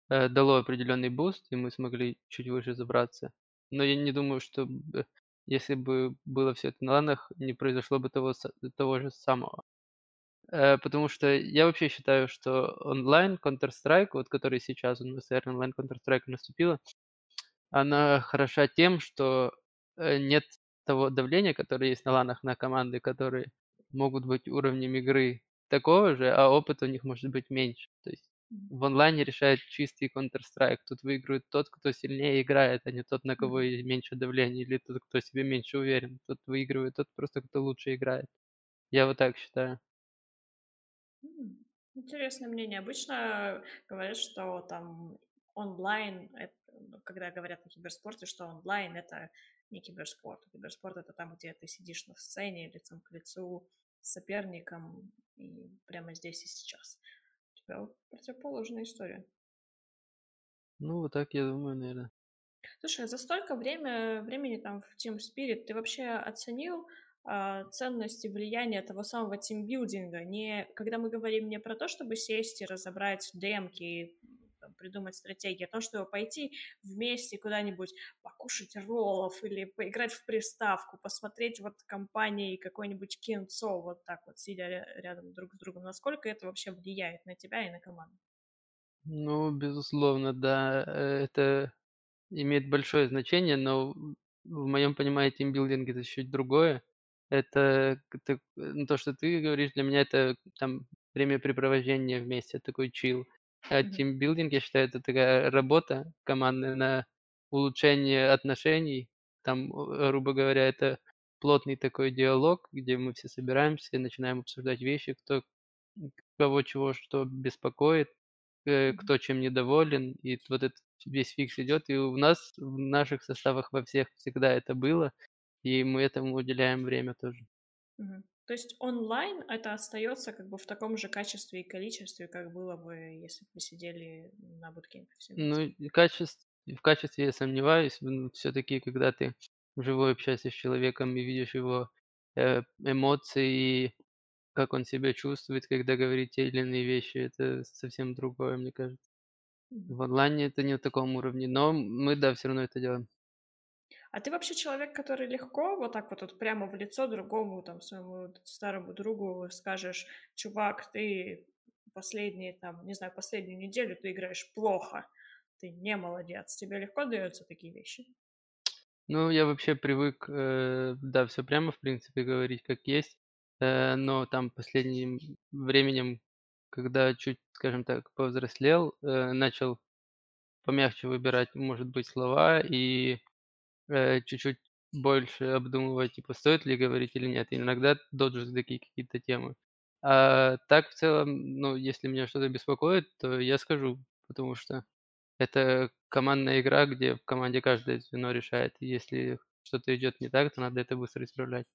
э, дало определенный буст, и мы смогли чуть выше забраться. Но я не думаю, что б- если бы было все это на ланах, не произошло бы того, са- того же самого. Э, потому что я вообще считаю, что онлайн Counter-Strike, вот который сейчас эра онлайн Counter-Strike наступила, она хороша тем, что э, нет того давления, которое есть на ланах на команды, которые могут быть уровнем игры такого же, а опыт у них может быть меньше. То есть в онлайне решает чистый Counter-Strike. Тут выигрывает тот, кто сильнее играет, а не тот, на кого меньше давления, или тот, кто себе меньше уверен. Тут выигрывает тот просто, кто лучше играет. Я вот так считаю. М, Интересное мнение. Обычно говорят, что там онлайн, ну, когда говорят о киберспорте, что онлайн это не киберспорт. Киберспорт это там, где ты сидишь на сцене лицом к лицу с соперником и прямо здесь и сейчас. У тебя противоположная история. Ну, вот так я думаю, наверное. Слушай, а за столько время, времени там в Team Spirit ты вообще оценил ценность и влияние того самого тимбилдинга? Не, когда мы говорим не про то, чтобы сесть и разобрать демки, и, там, придумать стратегии, а то, чтобы пойти вместе куда-нибудь покушать роллов или поиграть в приставку, посмотреть вот компании какой-нибудь кинцо вот так вот, сидя ря- рядом друг с другом. Насколько это вообще влияет на тебя и на команду? Ну, безусловно, да, э, это имеет большое значение, но в моем понимании тимбилдинг- это чуть другое. Это ты ну, то, что ты говоришь, для меня это там времяпрепровождение вместе, такой чил. А тимбилдинг, я считаю, это такая работа командная на улучшение отношений. Там, грубо говоря, это плотный такой диалог, где мы все собираемся и начинаем обсуждать вещи, кто кого чего что беспокоит э, кто чем недоволен, и вот этот весь фикс идет. И у нас в наших составах во всех всегда это было, и мы этому уделяем время тоже. Мгм. То есть онлайн это остается как бы в таком же качестве и количестве, как было бы, если бы вы сидели на буткемпе все Ну, вместе? и качеств в качестве я сомневаюсь. Ну, всё-таки, когда ты вживую общаешься с человеком и видишь его, э, эмоции, как он себя чувствует, когда говорит те или иные вещи, это совсем другое, мне кажется. В онлайне это не на таком уровне, но мы, да, всё равно это делаем. А ты вообще человек, который легко вот так вот вот прямо в лицо другому, там, своему старому другу скажешь: "Чувак, ты последние, там, не знаю, последнюю неделю ты играешь плохо, ты не молодец". Тебе легко даётся такие вещи? Ну, я вообще привык, э, да, всё прямо, в принципе, говорить как есть. Э, но там последним временем, когда чуть, скажем так, повзрослел, э, начал помягче выбирать, может быть, слова и, э, чуть-чуть больше обдумывать, типа, стоит ли говорить или нет. Иногда доджу такие какие-то темы. А так, в целом, ну, если меня что-то беспокоит, то я скажу, потому что это командная игра, где в команде каждое звено решает. И если что-то идёт не так, то надо это быстро исправлять.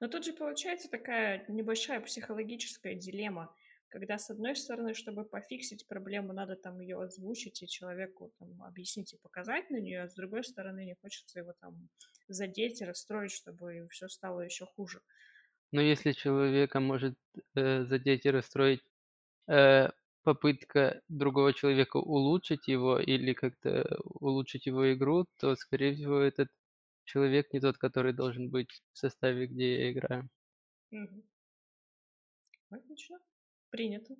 Но тут же получается такая небольшая психологическая дилемма, когда, с одной стороны, чтобы пофиксить проблему, надо там её озвучить и человеку там объяснить и показать на неё, а с другой стороны, не хочется его там задеть и расстроить, чтобы всё стало ещё хуже. Но если человека может, э, задеть и расстроить, э, попытка другого человека улучшить его или как-то улучшить его игру, то, скорее всего, этот человек не тот, который должен быть в составе, где я играю. Мгм. Логично. Принято.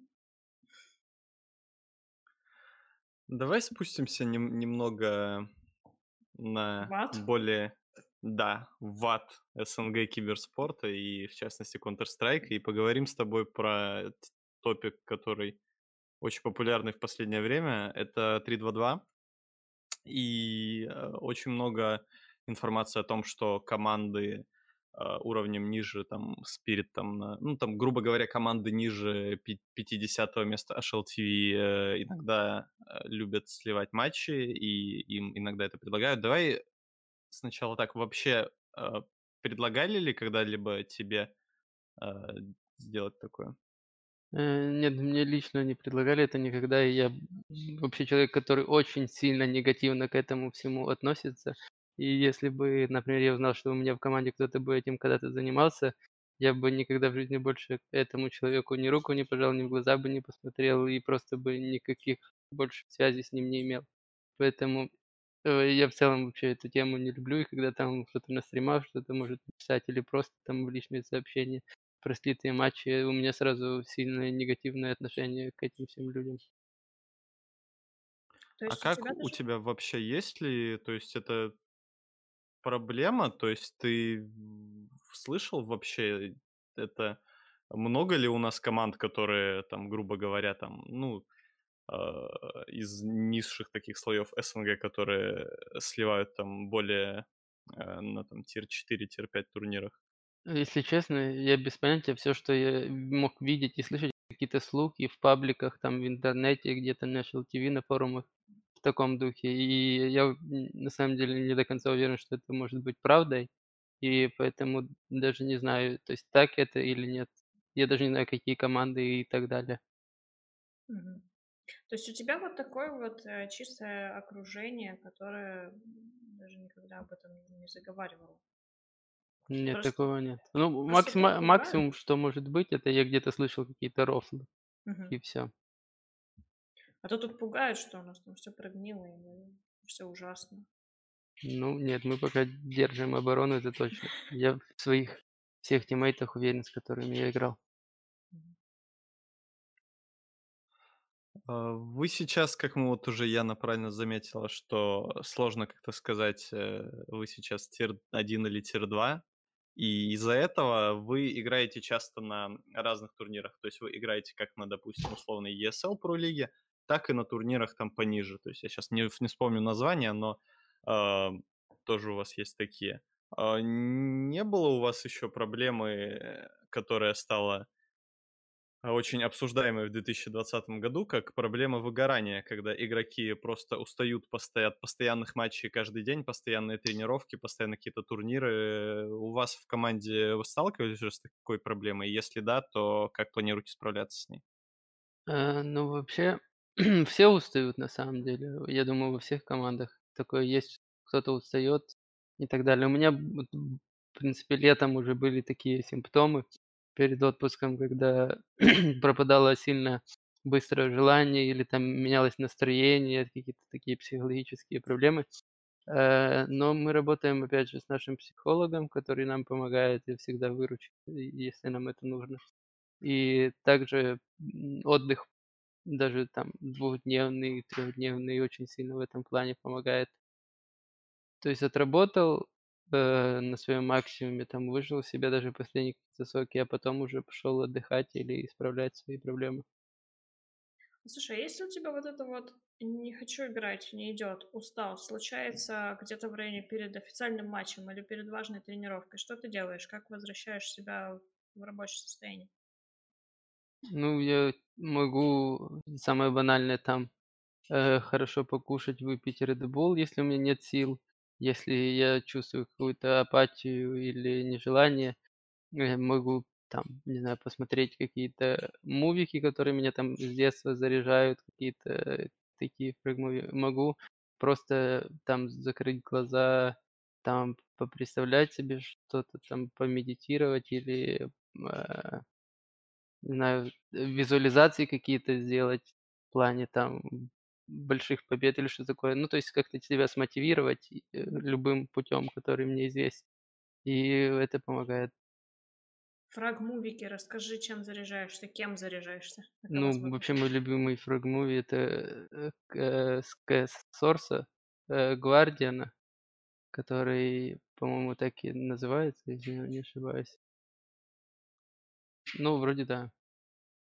Давай спустимся нем немного на ад? более да, в ад СНГ киберспорта и, в частности, Counter Strike, и поговорим с тобой про топик, который очень популярный в последнее время. Это 3-2-2. И, э, очень много информации о том, что команды, уровнем ниже, там, на ну, там, грубо говоря, команды ниже пя 50 места HLTV, э, иногда, э, любят сливать матчи, и им иногда это предлагают. Давай сначала так: вообще, а, предлагали ли когда-либо тебе, а, сделать такое? Э, нет, мне лично не предлагали это никогда. И я вообще человек, который очень сильно негативно к этому всему относится. И если бы, например, я узнал, что у меня в команде кто-то бы этим когда-то занимался, я бы никогда в жизни больше этому человеку ни руку не пожал, ни в глаза бы не посмотрел и просто бы никаких больше связей с ним не имел. Поэтому, э, я в целом вообще эту тему не люблю. И когда там кто-то на стримах что-то может написать или просто там в личные сообщения про слитые матчи, у меня сразу сильное негативное отношение к этим всем людям. То А у как тебя у даже тебя вообще есть ли, то есть это проблема? То есть ты слышал вообще это? Много ли у нас команд, которые там, грубо говоря, там, ну, а, из низших таких слоёв СНГ, которые сливают там более, э, на там tier-4, tier-5 турнирах? Если честно, я без понятия. Всё, что я мог видеть и слышать, какие-то слухи в пабликах, там, в интернете, где-то на HLTV, на форумах, в таком духе. И я, на самом деле не до конца уверен, что это может быть правдой. И поэтому даже не знаю, то есть так это или нет. Я даже не знаю, какие команды и так далее. То есть у тебя вот такое вот, э, чистое окружение, которое, даже никогда об этом не заговаривало? Нет, Просто такого нет. Ну, пугают? максимум, что может быть, это я где-то слышал какие-то рофлы, Мгм. и всё. А то тут пугают, что у нас там всё прогнило и всё ужасно. Ну нет, мы пока держим оборону, это точно. Я в своих всех тиммейтах уверен, с которыми я играл. А, вы сейчас, как мы вот уже Яна правильно заметила, что сложно как-то сказать, э, вы сейчас tier-1 или tier-2, и из-за этого вы играете часто на разных турнирах. То есть вы играете как на, допустим, условной ESL Pro лиге, так и на турнирах там пониже. То есть я щас не не вспомню названия, но, а, тоже у вас есть такие. А не было у вас ещё проблемы, которая стала а, очень обсуждаемой в 2020 году как проблема выгорания, когда игроки просто устают от постоянных матчей каждый день, постоянные тренировки, постоянно какие-то турниры. У вас в команде вы сталкивались уже с такой проблемой? Если да, то как планируете справляться с ней? Э, ну, вообще, все устают на самом деле. Я думаю, во всех командах такое есть. Кто-то устает и так далее. У меня, в принципе, летом уже были такие симптомы перед отпуском, когда пропадало сильно быстрое желание или там менялось настроение, какие-то такие психологические проблемы. Э, но мы работаем, опять же, с нашим психологом, который нам помогает и всегда выручит, если нам это нужно. И также отдых, даже там двухдневный, трехдневный, очень сильно в этом плане помогает. То есть отработал э, на своем максимуме, там выжил себя даже последние какие-то соки, а потом уже пошел отдыхать или исправлять свои проблемы. Слушай, а если у тебя вот это вот не хочу играть, не идет, устал, случается где-то в районе перед официальным матчем или перед важной тренировкой, что ты делаешь? Как возвращаешь себя в рабочее состояние? Ну, я могу самое банальное там э, хорошо покушать, выпить Red Bull, если у меня нет сил. Если я чувствую какую-то апатию или нежелание, э, могу там, не знаю, посмотреть какие-то мувики, которые меня там с детства заряжают, какие-то такие фрэг-муви. Могу просто там закрыть глаза, там попредставлять себе что-то, там помедитировать или э, не знаю, визуализации какие-то сделать в плане там больших побед или что такое. Ну, то есть как-то себя смотивировать э, любым путем, который мне известен. И это помогает. Фраг-мувики, расскажи, чем заряжаешься, кем заряжаешься? Ну, вообще мой любимый фраг-муви это э, э, с КС Сорса, Гвардиана, который, по-моему, так и называется, если я не ошибаюсь. Ну, вроде да.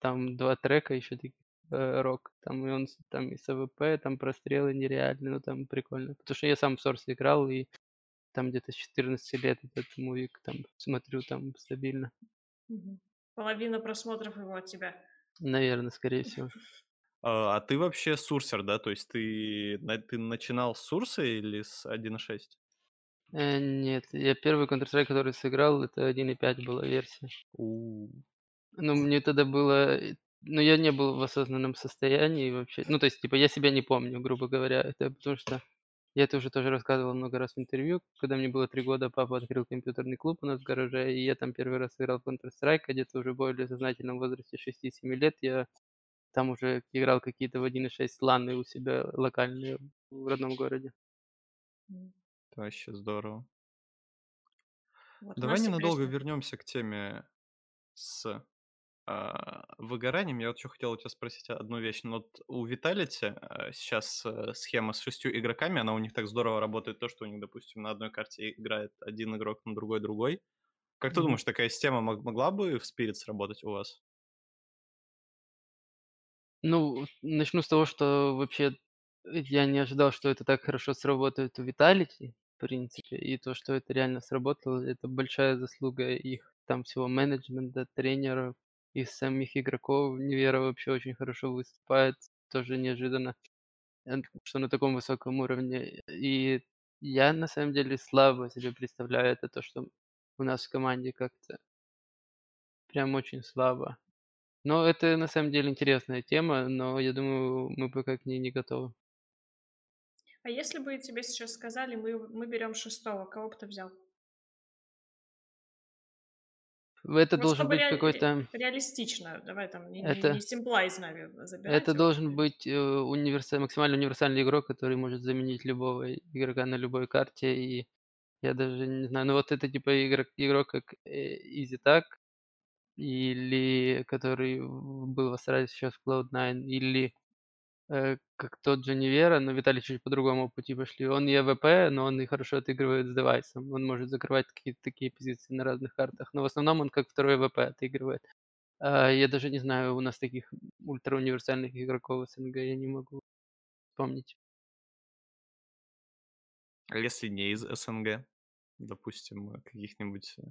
Там два трека еще таких, э, рок. Там и он с там и с AWP, там прострелы нереальные, ну там прикольно. Потому что я сам в Source играл, и там где-то с 14 лет этот мувик там смотрю там стабильно. Мгм. Половина просмотров его от тебя. Наверно, скорее всего. А а ты вообще сурсер, да? То есть ты на ты начинал с сурса или с 1.6? Э, нет, я первый Counter Strike, который сыграл, это 1.5 была версия. У. Ну, мне тогда было, э, ну, я не был в осознанном состоянии вообще. Ну, то есть, типа, я себя не помню, грубо говоря. Это потому что я это уже тоже рассказывал много раз в интервью. Когда мне было 3 года, папа открыл компьютерный клуб у нас в гараже, и я там первый раз сыграл в Counter Strike, а где-то уже более сознательном возрасте 6-7 лет я там уже играл какие-то в 1.6 ланы у себя локальные в родном городе. Это вообще здорово. Вот Давай ненадолго есть вернемся к теме с, а, выгоранием. Я вот еще хотел у тебя спросить одну вещь. Ну вот у Vitality, а, сейчас, э, схема с 6 игроками, она у них так здорово работает, то, что у них, допустим, на одной карте играет один игрок, на другой другой. Как ты Мгм. думаешь, такая система мог могла бы в Spirit сработать у вас? Ну, начну с того, что вообще, я не ожидал, что это так хорошо сработает у Vitality, принципе. И то, что это реально сработало, это большая заслуга их там всего менеджмента, тренеров и самих игроков. Невера вообще очень хорошо выступает, тоже неожиданно, э, что на таком высоком уровне. И я на самом деле слабо себе представляю это, то, что у нас в команде как-то прям очень слабо. Но это на самом деле интересная тема, но я думаю, мы пока к ней не готовы. А если бы тебе сейчас сказали: "Мы мы берем шестого", кого бы ты взял? Это Вот должен чтобы быть ре ре какой-то реалистично, давай там не не не это симпла из Нави это забирать, а вот должен быть, э, универса максимально универсальный игрок, который может заменить любого игрока на любой карте. И я даже не знаю, ну вот это типа игрок игрок как, э, es3tag или который был в Astralis, сейчас в Cloud9, или, э, как тот же Nivera, но в Vitality чуть по другому пути пошли. Он и AWP, но он и хорошо отыгрывает с девайсом. Он может закрывать какие-то такие позиции на разных картах, но в основном он как второй AWP отыгрывает. А, я даже не знаю, у нас таких ультра-универсальных игроков СНГ я не могу вспомнить. А если не из СНГ? Допустим, э, каких-нибудь, э,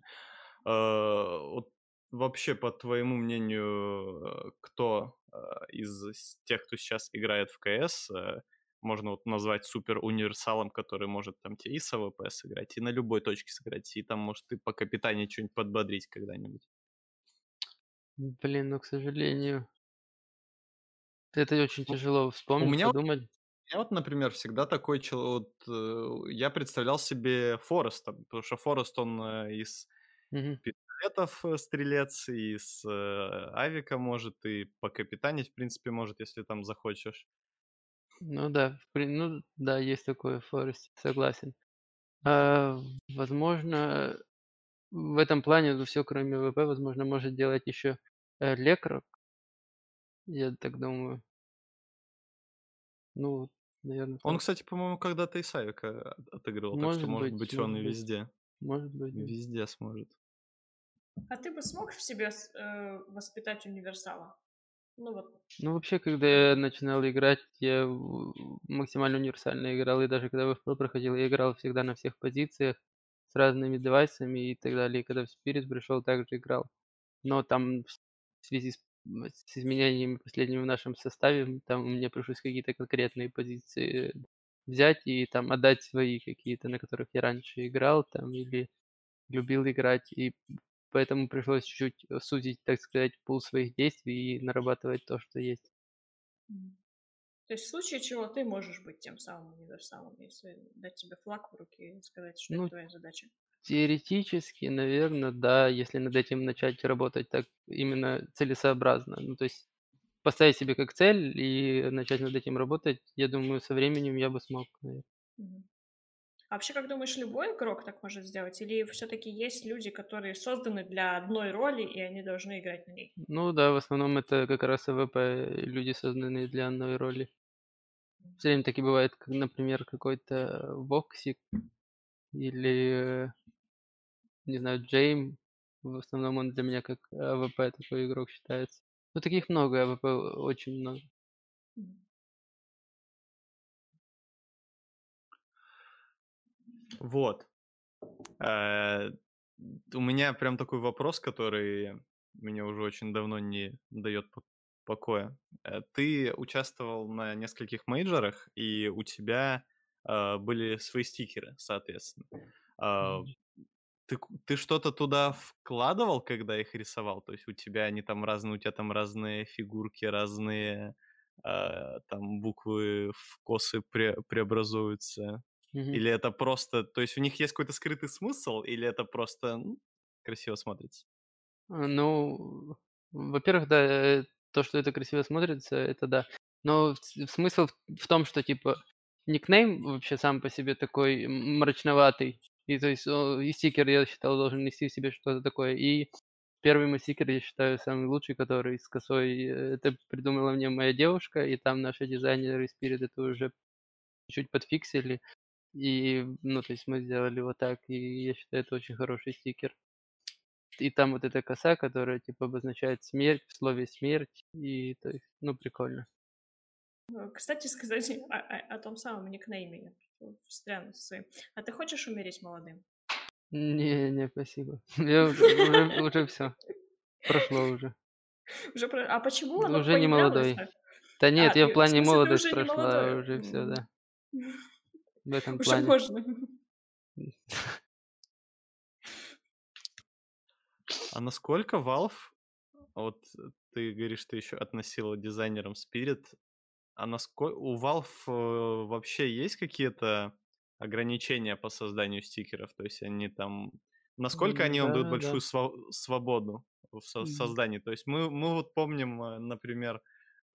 а, вот вообще, по твоему мнению, э, кто э, из тех, кто сейчас играет в КС, э, можно вот назвать супер универсалом, который может там тебе и с AWP сыграть, и на любой точке сыграть, и там может и покапитанить что-нибудь подбодрить когда-нибудь. Блин, ну, к сожалению. Это очень тяжело вспомнить, у меня подумать. Вот, у меня вот, например, всегда такой человек, вот, я представлял себе Фореста, потому что Форест, он из угу. Пистолетов стрелец, и с э, авика может, и по капитанить, в принципе, может, если там захочешь. Ну да, ну да, есть такое в Форесте, согласен. А, возможно, в этом плане все, кроме ВП, возможно, может делать еще э, Лекрок. Я так думаю. Ну, наверное, Он, кстати, по-моему, когда-то и Савика отыгрывал, так что, может быть, он и быть. везде. Может быть. Везде сможет. А ты бы смог в себе э, воспитать универсала? Ну вот. Ну, вообще, когда я начинал играть, я максимально универсально играл, и даже когда в FPL проходил, я играл всегда на всех позициях с разными девайсами и так далее. И когда в Spirit пришел, также играл. Но там в связи с, с изменениями последними в нашем составе, там мне пришлось какие-то конкретные позиции взять и там отдать свои какие-то, на которых я раньше играл, там, или любил играть. И поэтому пришлось чуть-чуть э, сузить, так сказать, пул своих действий и нарабатывать то, что есть. То есть в случае чего ты можешь быть тем самым универсалом, если дать тебе флаг в руки и сказать, что ну, это твоя задача? Теоретически, наверное, да, если над этим начать работать так именно целесообразно. Ну, то есть поставить себе как цель и начать над этим работать, я думаю, со временем я бы смог. Наверное. А вообще, как думаешь, любой игрок так может сделать? Или все-таки есть люди, которые созданы для одной роли, и они должны играть на ней? Ну да, в основном это как раз АВП, люди созданные для одной роли. Все время таки бывает, как, например, какой-то woxic или, не знаю, Джейм. В основном он для меня как AWP такой игрок считается. Ну, таких много, AWP очень много. Вот. Э, у меня прям такой вопрос, который мне уже очень давно не дает покоя. Э, ты участвовал на нескольких мейджорах, и у тебя э, были свои стикеры, соответственно. Ты, ты что-то туда вкладывал, когда их рисовал? То есть у тебя они там разные, у тебя там разные фигурки, разные э, там буквы в косы пре преобразуются? Или это просто, то есть у них есть какой-то скрытый смысл, или это просто ну, красиво смотрится? А, ну, во-первых, да, э, то, что это красиво смотрится, это да. Но смысл в том, что, типа, никнейм вообще сам по себе такой мрачноватый. И то есть и стикер, я считал, должен нести в себе что-то такое. И первый мой стикер, я считаю, самый лучший, который с косой. Э, это придумала мне моя девушка, и там наши дизайнеры Spirit это уже чуть подфиксили. И, ну, то есть мы сделали вот так, и я считаю, это очень хороший стикер. И там вот эта коса, которая, типа, обозначает смерть, в слове смерть, и, то есть, ну, прикольно. Э, кстати, сказать о, о, о том самом никнейме, я встряну со своим. А ты хочешь умереть молодым? Не, не, спасибо. Я уже, уже, все. Прошло уже. Уже про... А почему оно Уже не молодой. Да нет, а, я в плане молодость прошла, уже все, да. В этом Уже плане. можно. А насколько Valve, вот ты говоришь, ты еще относила дизайнерам Spirit, а насколько у Valve э, вообще есть какие-то ограничения по созданию стикеров? То есть они там... Насколько они вам дают Да, большую да. сва- свободу в со- создании? То есть мы, мы вот помним, э, например,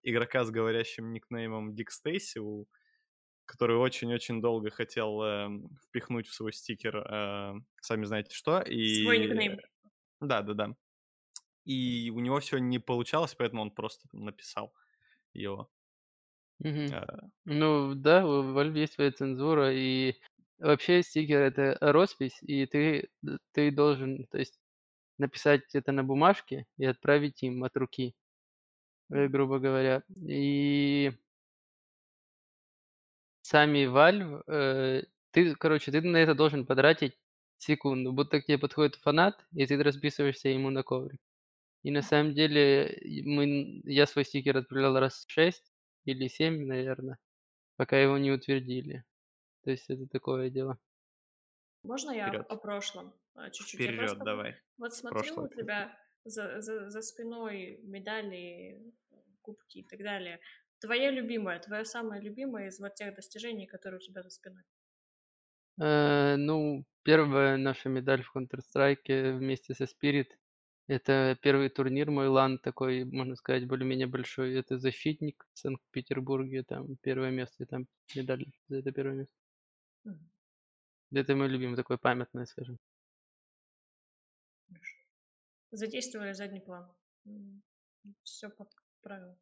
игрока с говорящим никнеймом Дик Стейси, у который очень-очень долго хотел э, впихнуть в свой стикер, э, сами знаете что. И... Свой никнейм. Да-да-да. И у него все не получалось, поэтому он просто написал его. Мгм. А. Ну да, у Valve есть своя цензура, и вообще стикер- это роспись, и ты ты должен, то есть, написать это на бумажке и отправить им от руки, э, грубо говоря. И сами Valve, э, ты, короче, ты на это должен потратить секунду, будто к тебе подходит фанат, и ты расписываешься ему на коврик. И на самом деле мы я свой стикер отправлял раз 6 или 7, наверное, пока его не утвердили. То есть это такое дело. Можно я Вперед. о прошлом а, чуть-чуть? Я Вперед, просто давай. вот смотрю Прошлое у тебя за, за, за спиной медали, кубки и так далее. Твоя любимая, твоя самая любимая из вот тех достижений, которые у тебя за спиной. Э, ну, первая наша медаль в Counter-Strike вместе со Spirit. Это первый турнир мой лан такой, можно сказать, более-менее большой. Это защитник в Санкт-Петербурге, там первое место, и там медаль за это первое место. Это мой любимый, такой памятный, скажем. Задействовали задний план. Все по правилам.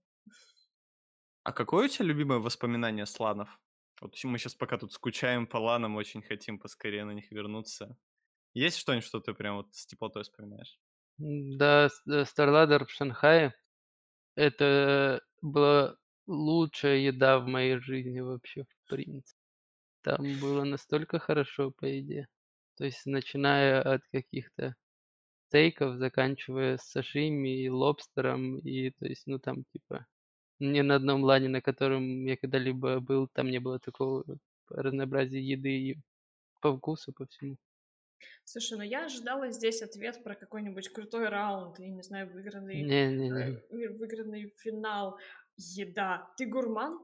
А какое у тебя любимое воспоминание с ланов? Вот мы сейчас пока тут скучаем по ланам, очень хотим поскорее на них вернуться. Есть что-нибудь, что ты прям вот с теплотой вспоминаешь? Да, э, StarLadder в Шанхае. Это была лучшая еда в моей жизни вообще, в принципе. Там было настолько хорошо по еде. То есть начиная от каких-то стейков, заканчивая сашими и лобстером. И то есть, ну там типа ни на одном лане, на котором я когда-либо был, там не было такого разнообразия еды и по вкусу, по всему. Слушай, ну я ожидала здесь ответ про какой-нибудь крутой раунд, я не знаю, выигранный, Не-не-не. э, вы- выигранный финал, еда. Ты гурман?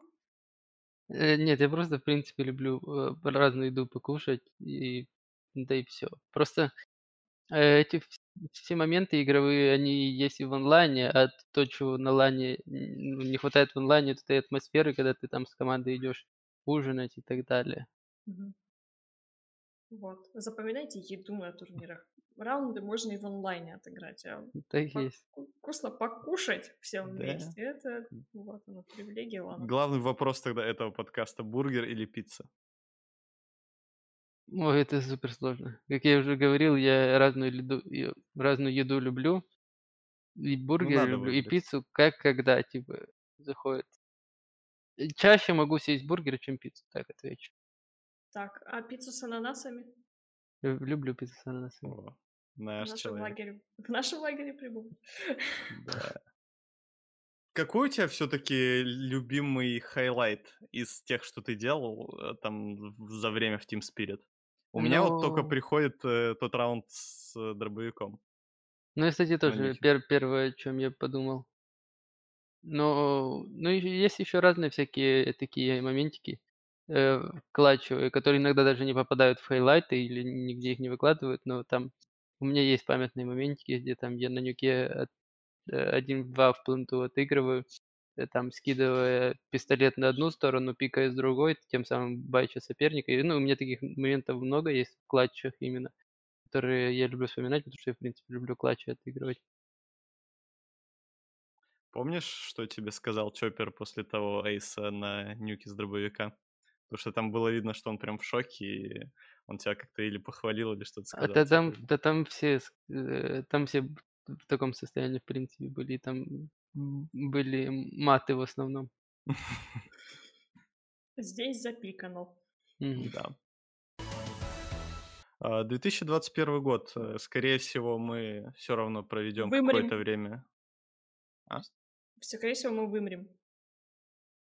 Э, Нет, я просто, в принципе, люблю э, разную еду покушать, и да и все. Просто э, эти вс- все моменты игровые, они есть и в онлайне, а то, чего на лане н- ну, не хватает в онлайне, это той атмосферы, когда ты там с командой идешь ужинать и так далее. Мгм. Вот. Запоминайте еду на турнирах. Раунды можно и в онлайне отыграть, а Так по- есть. вку- вкусно покушать всем Да. вместе. Это вот оно, привилегия. Главный вопрос тогда этого подкаста – бургер или пицца? Ой, это супер сложно. Как я уже говорил, я разную еду, и- разную еду люблю. И бургеры надо люблю, и выбрать. пиццу, как когда, типа, заходит. Э, Чаще могу съесть бургер, чем пиццу, так отвечу. Так, а пиццу с ананасами? Лю- Люблю пиццу с ананасами. О, В наш нашем человек. лагере. В нашем лагере прибыл. Да. Какой у тебя все-таки любимый хайлайт из тех, что ты делал э, там в- за время в Team Spirit? У меня вот только Ну, приходит э, тот раунд с э, дробовиком. ну кстати, на тоже пер- первое, о чем я подумал. Но, ну, и есть еще разные всякие такие моментики э, клатчевые, которые иногда даже не попадают в хайлайты или нигде их не выкладывают, но там у меня есть памятные моментики, где там я на нюке от- э, один-два в пленту отыгрываю, там скидывая пистолет на одну сторону, пикая с другой, тем самым байча соперника. И, ну, у меня таких моментов много есть в клатчах именно, которые я люблю вспоминать, потому что я, в принципе, люблю клатчи отыгрывать. Помнишь, что тебе сказал Чоппер после того эйса на нюке с дробовика? Потому что там было видно, что он прям в шоке, и он тебя как-то или похвалил, или что-то А сказал да там, да там все, э, там все в таком состоянии, в принципе, были. и Там были маты в основном. Здесь запикано. Да. А, 2021 год. э, Скорее всего, мы все равно проведем какое-то время. А? Скорее всего, мы вымрем.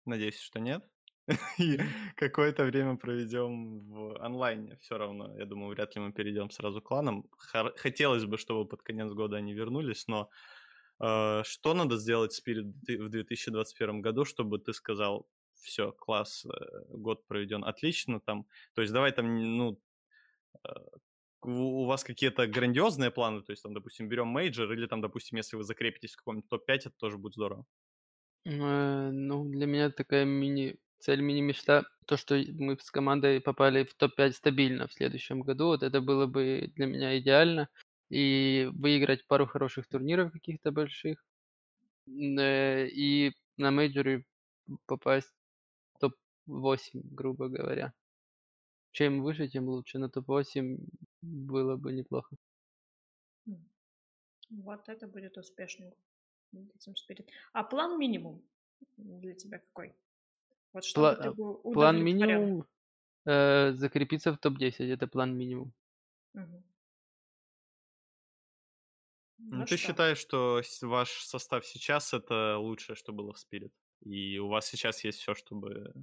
Надеюсь, что нет. И какое-то время проведем в онлайне. Все равно, я думаю, вряд ли мы перейдем сразу к кланам. Хотелось бы, чтобы под конец года они вернулись, но что надо сделать Spirit в 2021 году, чтобы ты сказал, все, класс, э, год проведен отлично там. То есть давай там, ну, э, у вас какие-то грандиозные планы, то есть там, допустим, берем мейджор, или там, допустим, если вы закрепитесь в каком-нибудь топ-5, это тоже будет здорово. Э, Ну, для меня такая мини цель, мини-мечта, то, что мы с командой попали в топ-5 стабильно в следующем году, вот это было бы для меня идеально. И выиграть пару хороших турниров каких-то больших. Э, И на мейджоре попасть в топ-8, грубо говоря. Чем выше, тем лучше. На топ-8 было бы неплохо. Вот это будет этим Spirit. А план минимум для тебя какой? Вот чтобы Пла- ты э, был План минимум э, закрепиться в топ-10. Это план минимум. Мгм. Ну, Ну ты что, считаешь, что ваш состав сейчас это лучшее, что было в Спирит? И у вас сейчас есть все, чтобы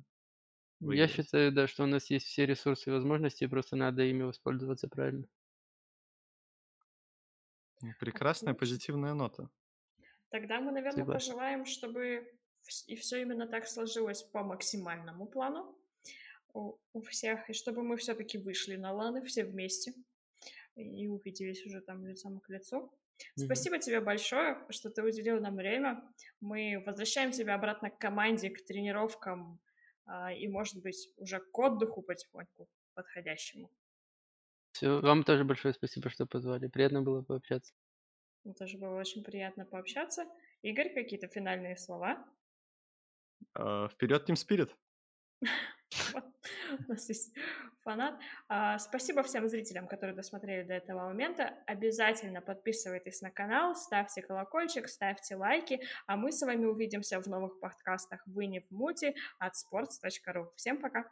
Я выиграть? считаю, да, что у нас есть все ресурсы и возможности, просто надо ими воспользоваться правильно. Ну, Прекрасная отлично. позитивная нота. Тогда мы, наверное, Согласен. пожелаем, чтобы и все именно так сложилось по максимальному плану у, у всех, и чтобы мы все-таки вышли на ланы все вместе и увиделись уже там лицом к лицу. Спасибо тебе большое, что ты уделил нам время. Мы возвращаем тебя обратно к команде, к тренировкам а, и, может быть, уже к отдыху потихоньку подходящему. Все, вам тоже большое спасибо, что позвали. Приятно было пообщаться. Мне тоже было очень приятно пообщаться. Игорь, какие-то финальные слова? Вперед, Team Spirit! У нас есть фанат. А, Спасибо всем зрителям, которые досмотрели до этого момента. Обязательно подписывайтесь на канал, ставьте колокольчик, ставьте лайки, а мы с вами увидимся в новых подкастах «Вы не в муте» от sports.ru. Всем пока!